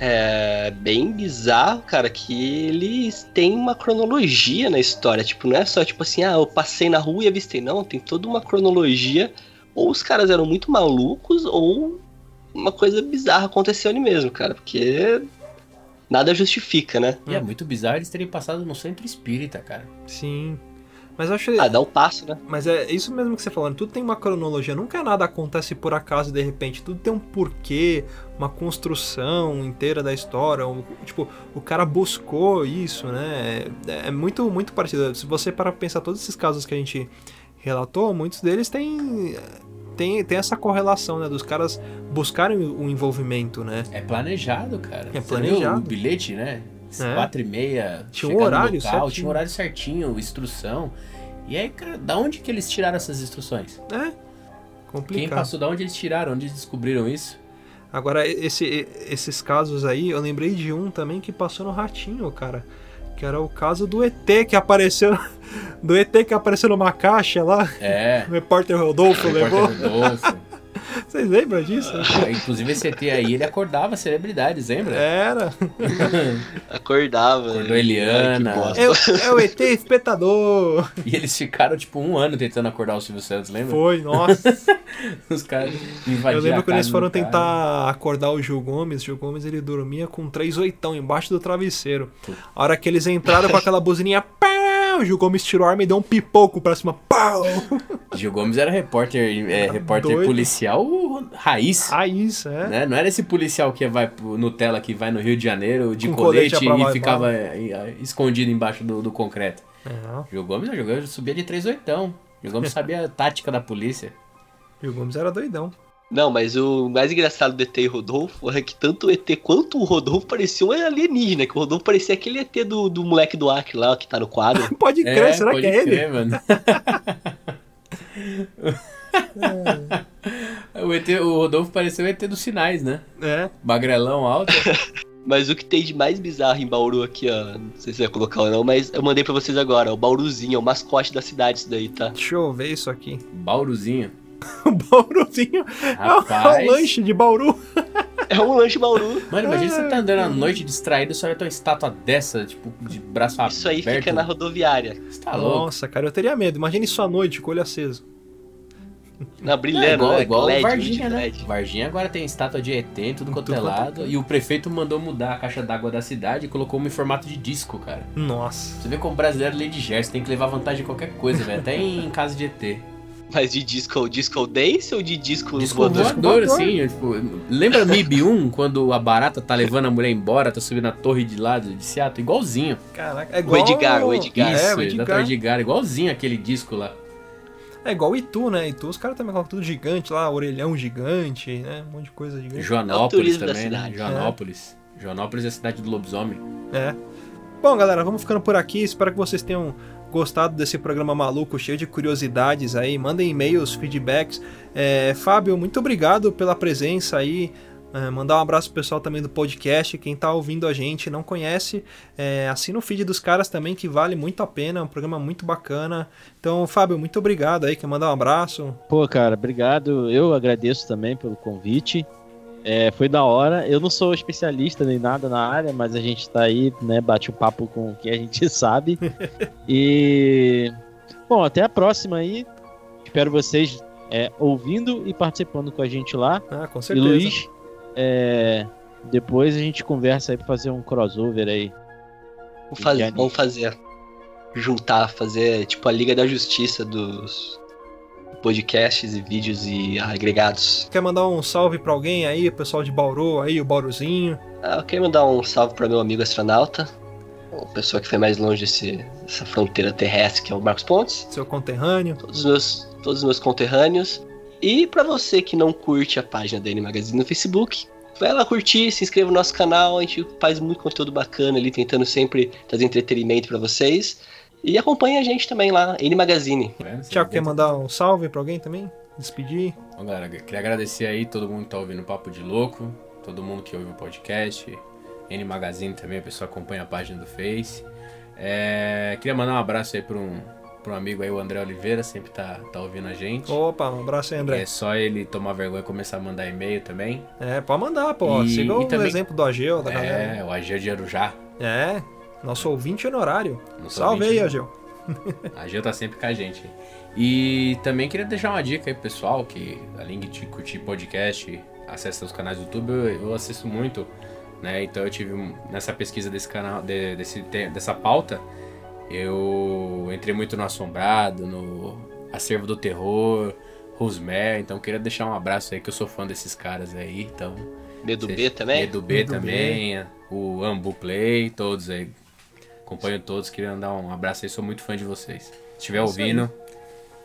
É bem bizarro, cara, que eles têm uma cronologia na história. Tipo, não é só tipo assim, ah, eu passei na rua e avistei. Não, tem toda uma cronologia. Ou os caras eram muito malucos, ou uma coisa bizarra aconteceu ali mesmo, cara. Porque nada justifica, né? E é muito bizarro eles terem passado no centro espírita, cara. Sim. Mas eu acho. Ah, dá um passo, né? Mas é isso mesmo que você falando, tudo tem uma cronologia, nunca nada acontece por acaso de repente, tudo tem um porquê, uma construção inteira da história, um- tipo, o cara buscou isso, né? É, é muito muito parecido. Se você parar pra pensar todos esses casos que a gente relatou, muitos deles têm tem, tem essa correlação, né, dos caras buscarem o envolvimento, né? É planejado, cara. É planejado. o bilhete, né? É. Quatro e meia. Tinha um horário local, certinho. Tinha um horário certinho, instrução. E aí, cara, da onde que eles tiraram essas instruções? É, Quem complicado. passou, da onde eles tiraram? Onde eles descobriram isso? Agora, esse, esses casos aí, eu lembrei de um também que passou no Ratinho, cara. Que era o caso do ET que apareceu. Do ET que apareceu numa caixa lá. É. O repórter Rodolfo levou. Repórter Rodolfo. Vocês lembram disso? É, Inclusive esse ET aí, ele acordava celebridades, lembra? Era. Acordava. Acordou Eliana. É, o- é o ET espectador. E eles ficaram tipo um ano tentando acordar o Silvio Santos, lembra? Foi, nossa. Os caras invadiram Eu lembro a quando eles foram do cara. tentar acordar o Gil Gomes. O Gil Gomes ele dormia com três oitão embaixo do travesseiro. A hora que eles entraram com aquela buzininha, o Gil Gomes tirou a arma e deu um pipoco pra cima. Pau! Gil Gomes era repórter, é, repórter doido. policial raiz. Isso, é. Né? Não era esse policial que vai pro Nutella que vai no Rio de Janeiro de Com colete colete, e ficava é, é, escondido embaixo do, do concreto. Não, Gil Gomes, Gil Gomes subia de 3 oitão. Gil Gomes sabia a tática da polícia. Gil Gomes era doidão. Não, mas o mais engraçado do ET e Rodolfo é que tanto o ET quanto o Rodolfo pareciam alienígena, que o Rodolfo parecia aquele ET do, do moleque do Acre lá, que tá no quadro. Pode crer, será pode que é ele? crer, mano. o, ET, o Rodolfo pareceu o ET dos sinais, né? É. Magrelão alto. Mas o que tem de mais bizarro em Bauru aqui, ó, não sei se vai colocar ou não, mas eu mandei pra vocês agora, o Bauruzinho, é o mascote da cidade isso daí, tá? Deixa eu ver isso aqui. Bauruzinho. O Bauruzinho é é Rapaz. o lanche de Bauru. É um lanche Bauru. Mano, imagina você tá andando à noite distraído e só vai ter uma estátua dessa, tipo, de braço aberto. Isso aí fica na rodoviária. Você tá louco? Nossa, cara, eu teria medo. Imagina isso à noite, com o olho aceso. Na É, brilhando, igual, né? igual LED, o Varginha, né? LED. Varginha agora tem estátua de ET em tudo quanto é tudo quanto é lado. E o prefeito mandou mudar a caixa d'água da cidade e colocou uma em formato de disco, cara. Nossa. Você vê como o brasileiro lê de gesto, tem que levar vantagem em qualquer coisa, velho. Até em casa de ET. Mas de disco, disco dance ou de disco, Disco voador? voador, assim. é, Tipo, lembra MIB 1, quando a barata tá levando a mulher embora, tá subindo a torre de lado de Seattle? Igualzinho. Caraca, é O igual... Edgar, o Edgar. Isso, É, o da Edgar. torre de Edgar. Igualzinho aquele disco lá. É igual o Itu, né? Itu, os caras também colocam tudo gigante lá, orelhão gigante, né? Um monte de coisa gigante. Joanópolis da também, né? Joanópolis. Joanópolis é a cidade do lobisomem. É. Bom, galera, vamos ficando por aqui. Espero que vocês tenham gostado desse programa maluco, cheio de curiosidades aí. Mandem e-mails, feedbacks. É, Fábio, muito obrigado pela presença aí. É, mandar um abraço pro pessoal também do podcast. Quem tá ouvindo a gente não conhece, é, assina o feed dos caras também, que vale muito a pena. É um programa muito bacana. Então, Fábio, muito obrigado aí. Quer mandar um abraço? Pô, cara, obrigado. Eu agradeço também pelo convite. É, foi da hora. Eu não sou especialista nem nada na área, mas a gente tá aí, né? Bate o papo com o que a gente sabe. e. Bom, até a próxima aí. Espero vocês é, ouvindo e participando com a gente lá. Ah, com E certeza. Luiz, é, depois a gente conversa aí pra fazer um crossover aí. Vamos fazer, vamos fazer. Juntar, fazer tipo a Liga da Justiça dos podcasts e vídeos e agregados. Quer mandar um salve pra alguém aí, o pessoal de Bauru aí, o Bauruzinho? Ah, eu quero mandar um salve para meu amigo astronauta, uma pessoa que foi mais longe desse, dessa fronteira terrestre, que é o Marcos Pontes. Seu conterrâneo? todos os meus, todos os meus conterrâneos. E pra você que não curte a página da N Magazine no Facebook, vai lá curtir, se inscreva no nosso canal, a gente faz muito conteúdo bacana ali, tentando sempre trazer entretenimento pra vocês. E acompanhe a gente também lá, N Magazine. Você Tiago, quer mandar um salve pra alguém também? Despedir? Bom, galera, queria agradecer aí todo mundo que tá ouvindo o Papo de Louco, todo mundo que ouve o podcast, N Magazine também, a pessoa acompanha a página do Face. É, queria mandar um abraço aí pra um, pra um amigo aí, o André Oliveira, sempre tá, tá ouvindo a gente. Opa, um abraço aí, André. É só ele tomar vergonha e começar a mandar e-mail também. É, pode mandar, pô. E- Siga e o também- exemplo do Ageu, da galera. É, o Ageu de Arujá. É, nosso ouvinte honorário. Nosso Salve ouvinte, aí? Ageu. A Gil tá sempre com a gente. E também queria deixar uma dica aí pro pessoal que, além de curtir podcast, acessa os canais do YouTube, eu, eu assisto muito, né? Então eu tive nessa pesquisa desse canal, de- desse, dessa pauta, eu entrei muito no Assombrado, no Acervo do Terror, Rosmer, então queria deixar um abraço aí que eu sou fã desses caras aí, então. Medo B também? Medo B também, o Ambu Play, todos aí. Acompanho todos, queria dar um abraço aí, sou muito fã de vocês. Se estiver É ouvindo,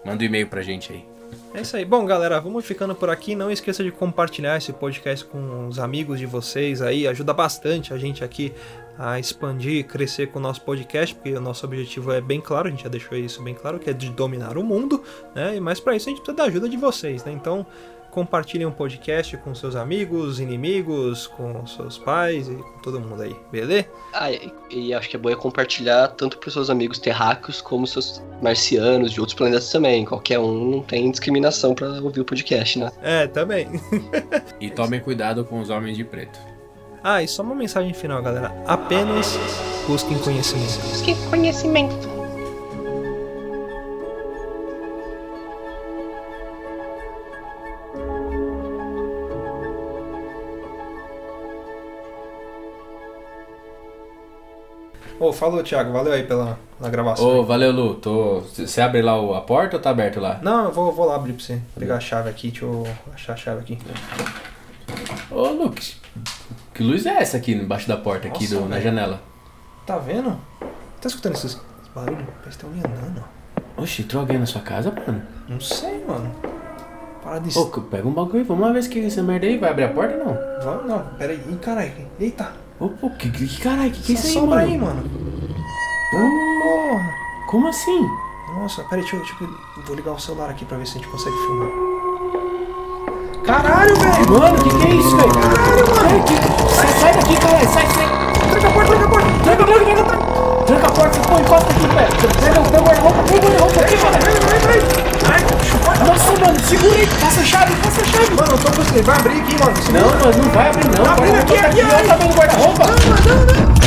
manda um e-mail pra gente aí. É isso aí. Bom, galera, vamos ficando por aqui. Não esqueça de compartilhar esse podcast com os amigos de vocês aí. Ajuda bastante a gente aqui a expandir e crescer com o nosso podcast, porque o nosso objetivo é bem claro, a gente já deixou isso bem claro, que é de dominar o mundo, né? Mas para isso a gente precisa da ajuda de vocês, né? Então, compartilhem o um podcast com seus amigos, inimigos, com seus pais e com todo mundo aí, beleza? Ah, e, e acho que é bom é compartilhar tanto para seus amigos terráqueos como seus marcianos de outros planetas também. Qualquer um não tem discriminação para ouvir o podcast, né? É, também. E tomem cuidado com os homens de preto. Ah, e só uma mensagem final, galera. Apenas busquem conhecimento. Busque conhecimento. Ô, falou, Thiago. Valeu aí pela, pela gravação. Ô, valeu, Lu. Tô... Você abre lá a porta ou tá aberto lá? Não, eu vou, vou lá abrir pra você. Pegar a chave aqui, deixa eu achar a chave aqui. Ô, Lu, que, que luz é essa aqui embaixo da porta, aqui Nossa, do- na janela? Tá vendo? Tá escutando esses barulhos? Parece que tem alguém andando. Oxe, entrou alguém na sua casa, mano? Não sei, mano. Para de... Ô, pega um bagulho aí, vamos lá ver se que essa merda aí vai abrir a porta ou não? Vamos, não. Pera aí. Ih, caralho. Eita. Pô, que, que, caralho, que, que é isso aí, mano? aí, mano. Porra. como assim? Nossa, pera aí, deixa eu, deixa eu- Vou ligar o celular aqui pra ver se a gente consegue filmar. Caralho, velho! Mano, que que é isso, velho? Caralho, que... Sai, sai daqui, caralho, sai, sai. Tranca a porta, tranca a porta! Tranca, tranca, tranca, tranca. Tranca a porta, pô, encosta aqui, velho. Pega, pega o guarda-roupa, pega o guarda-roupa aqui, mano. Tá Nossa, mano, segura aí. Passa a chave, passa a chave. Mano, eu tô conseguindo. Vai abrir aqui, mano. Segura. Não, mano, não vai abrir, não. Tá abrindo aqui, aqui, aqui. Olha o guarda-roupa. Não, não, não.